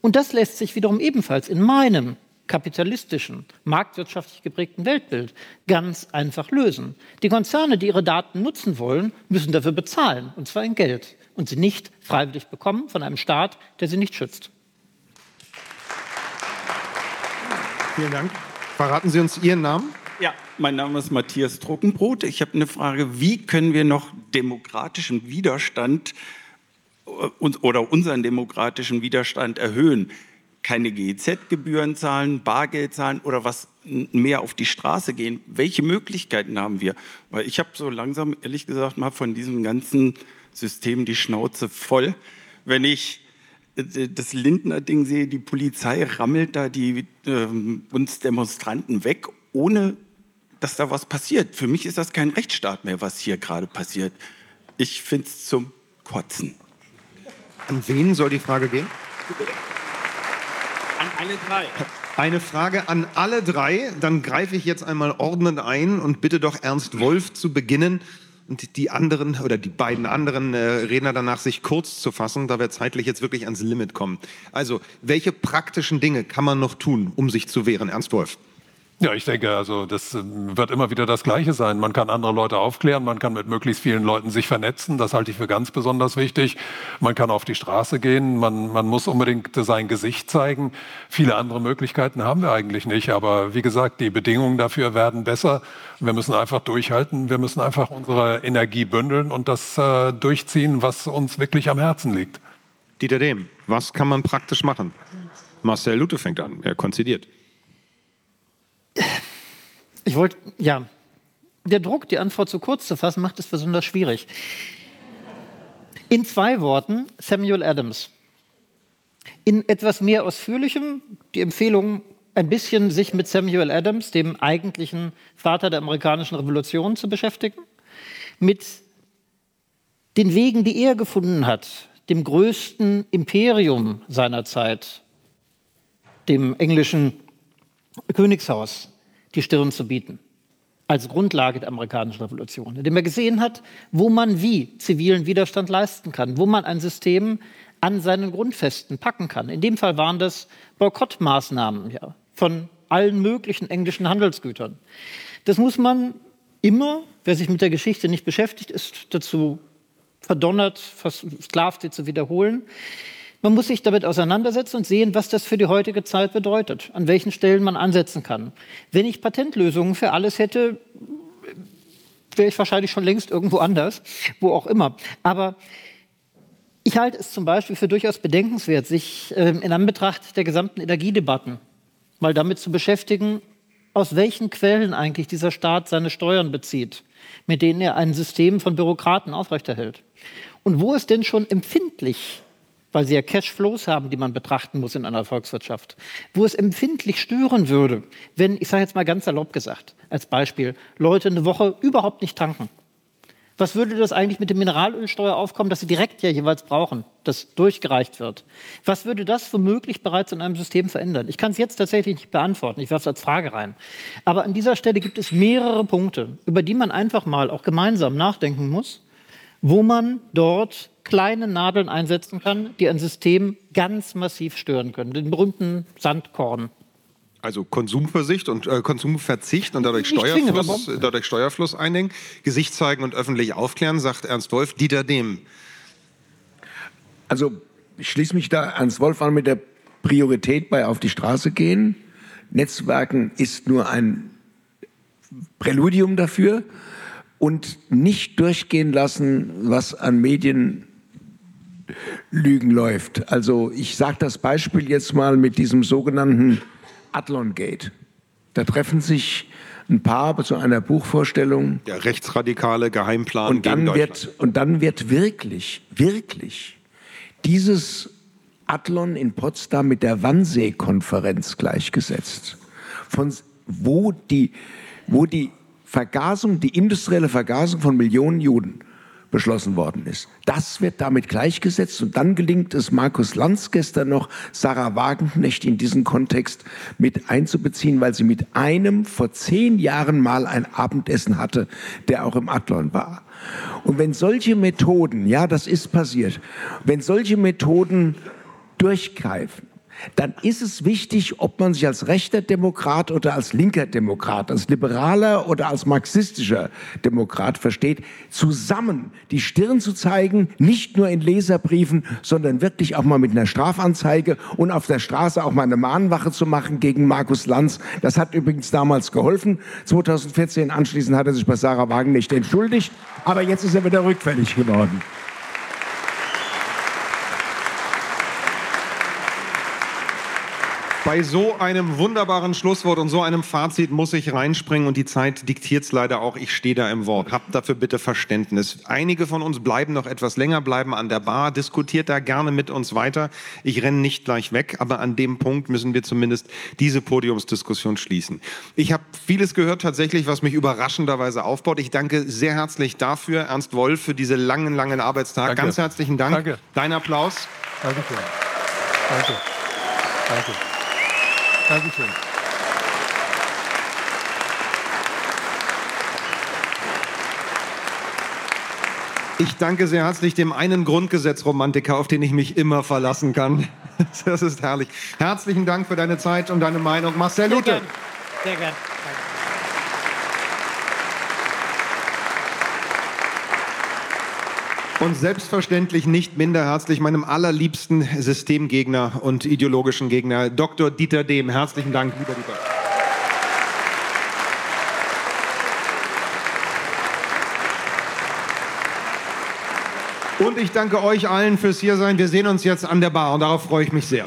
Und das lässt sich wiederum ebenfalls in meinem kapitalistischen, marktwirtschaftlich geprägten Weltbild ganz einfach lösen. Die Konzerne, die ihre Daten nutzen wollen, müssen dafür bezahlen, und zwar in Geld, und sie nicht freiwillig bekommen von einem Staat, der sie nicht schützt. Vielen Dank. Verraten Sie uns Ihren Namen? Ja, mein Name ist Matthias Druckenbrot. Ich habe eine Frage, wie können wir noch demokratischen Widerstand äh, oder unseren demokratischen Widerstand erhöhen? Keine GEZ-Gebühren zahlen, Bargeld zahlen oder was mehr auf die Straße gehen. Welche Möglichkeiten haben wir? Weil ich habe so langsam, ehrlich gesagt, mal von diesem ganzen System die Schnauze voll. Wenn ich das Lindner-Ding sehe, die Polizei rammelt da die, äh, uns Demonstranten weg, ohne dass da was passiert. Für mich ist das kein Rechtsstaat mehr, was hier gerade passiert. Ich finde es zum Kotzen. An wen soll die Frage gehen? An alle drei. Eine Frage an alle drei. Dann greife ich jetzt einmal ordnend ein und bitte doch Ernst Wolf zu beginnen und die anderen oder die beiden anderen äh, Redner danach sich kurz zu fassen, da wir zeitlich jetzt wirklich ans Limit kommen. Also, welche praktischen Dinge kann man noch tun, um sich zu wehren? Ernst Wolf. Ja, ich denke, also das äh, wird immer wieder das Gleiche sein. Man kann andere Leute aufklären, man kann mit möglichst vielen Leuten sich vernetzen. Das halte ich für ganz besonders wichtig. Man kann auf die Straße gehen, man, man muss unbedingt sein Gesicht zeigen. Viele andere Möglichkeiten haben wir eigentlich nicht. Aber wie gesagt, die Bedingungen dafür werden besser. Wir müssen einfach durchhalten. Wir müssen einfach unsere Energie bündeln und das äh, durchziehen, was uns wirklich am Herzen liegt. Dieter Dehm, was kann man praktisch machen? Marcel Lute fängt an, er konzidiert. Ich wollte, ja, der Druck, die Antwort zu kurz zu fassen, macht es besonders schwierig. In zwei Worten Samuel Adams. In etwas mehr ausführlichem die Empfehlung, ein bisschen sich mit Samuel Adams, dem eigentlichen Vater der amerikanischen Revolution, zu beschäftigen, mit den Wegen, die er gefunden hat, dem größten Imperium seiner Zeit, dem englischen Königshaus die Stirn zu bieten, als Grundlage der amerikanischen Revolution, indem er gesehen hat, wo man wie zivilen Widerstand leisten kann, wo man ein System an seinen Grundfesten packen kann. In dem Fall waren das Boykottmaßnahmen ja, von allen möglichen englischen Handelsgütern. Das muss man immer, wer sich mit der Geschichte nicht beschäftigt, ist dazu verdonnert, versklavt, sie zu wiederholen. Man muss sich damit auseinandersetzen und sehen, was das für die heutige Zeit bedeutet, an welchen Stellen man ansetzen kann. Wenn ich Patentlösungen für alles hätte, wäre ich wahrscheinlich schon längst irgendwo anders, wo auch immer. Aber ich halte es zum Beispiel für durchaus bedenkenswert, sich äh, in Anbetracht der gesamten Energiedebatten mal damit zu beschäftigen, aus welchen Quellen eigentlich dieser Staat seine Steuern bezieht, mit denen er ein System von Bürokraten aufrechterhält. Und wo es denn schon empfindlich, weil sie ja Cashflows haben, die man betrachten muss in einer Volkswirtschaft, wo es empfindlich stören würde, wenn, ich sage jetzt mal ganz salopp gesagt, als Beispiel, Leute eine Woche überhaupt nicht tanken was würde das eigentlich mit dem Mineralölsteuer aufkommen, das Sie direkt ja jeweils brauchen, das durchgereicht wird? Was würde das womöglich bereits in einem System verändern? Ich kann es jetzt tatsächlich nicht beantworten. Ich werfe es als Frage rein. Aber an dieser Stelle gibt es mehrere Punkte, über die man einfach mal auch gemeinsam nachdenken muss, wo man dort kleine Nadeln einsetzen kann, die ein System ganz massiv stören können. Den berühmten Sandkorn. Also Konsumversicht und äh, Konsumverzicht und dadurch Steuerfluss, dadurch Steuerfluss eindenken, Gesicht zeigen und öffentlich aufklären, sagt Ernst Wolf. Dieter Dehm. Also ich schließe mich da Ernst Wolf an mit der Priorität bei auf die Straße gehen. Netzwerken ist nur ein Präludium dafür und nicht durchgehen lassen, was an Medien Lügen läuft. Also ich sage das Beispiel jetzt mal mit diesem sogenannten Adlon Gate. Da treffen sich ein paar zu einer Buchvorstellung. Der rechtsradikale Geheimplan und dann wird Und dann wird wirklich, wirklich dieses Adlon in Potsdam mit der Wannsee-Konferenz gleichgesetzt. Von, wo, die, wo die Vergasung, die industrielle Vergasung von Millionen Juden beschlossen worden ist. Das wird damit gleichgesetzt und dann gelingt es Markus Lanz gestern noch, Sarah Wagenknecht in diesen Kontext mit einzubeziehen, weil sie mit einem vor zehn Jahren mal ein Abendessen hatte, der auch im Adlon war. Und wenn solche Methoden, ja, das ist passiert, wenn solche Methoden durchgreifen, dann ist es wichtig, ob man sich als rechter Demokrat oder als linker Demokrat, als liberaler oder als marxistischer Demokrat versteht, zusammen die Stirn zu zeigen, nicht nur in Leserbriefen, sondern wirklich auch mal mit einer Strafanzeige und auf der Straße auch mal eine Mahnwache zu machen gegen Markus Lanz. Das hat übrigens damals geholfen. 2014 anschließend hat er sich bei Sarah Wagen nicht entschuldigt, aber jetzt ist er wieder rückfällig geworden. Bei so einem wunderbaren Schlusswort und so einem Fazit muss ich reinspringen und die Zeit diktiert es leider auch. Ich stehe da im Wort. Habt dafür bitte Verständnis. Einige von uns bleiben noch etwas länger, bleiben an der Bar, diskutiert da gerne mit uns weiter. Ich renne nicht gleich weg, aber an dem Punkt müssen wir zumindest diese Podiumsdiskussion schließen. Ich habe vieles gehört tatsächlich, was mich überraschenderweise aufbaut. Ich danke sehr herzlich dafür, Ernst Wolf, für diese langen, langen Arbeitstag. Danke. Ganz herzlichen Dank. Danke. Dein Applaus. Danke. Danke. Danke. Dankeschön. Ich danke sehr herzlich dem einen Grundgesetzromantiker, auf den ich mich immer verlassen kann. *laughs* Das ist herrlich. Herzlichen Dank für deine Zeit und deine Meinung. Marcel Lute. Sehr gern. Sehr gern. Und selbstverständlich nicht minder herzlich meinem allerliebsten Systemgegner und ideologischen Gegner, Dr. Dieter Dehm. Herzlichen Dank, lieber Dieter. Und ich danke euch allen fürs Hiersein. Wir sehen uns jetzt an der Bar und darauf freue ich mich sehr.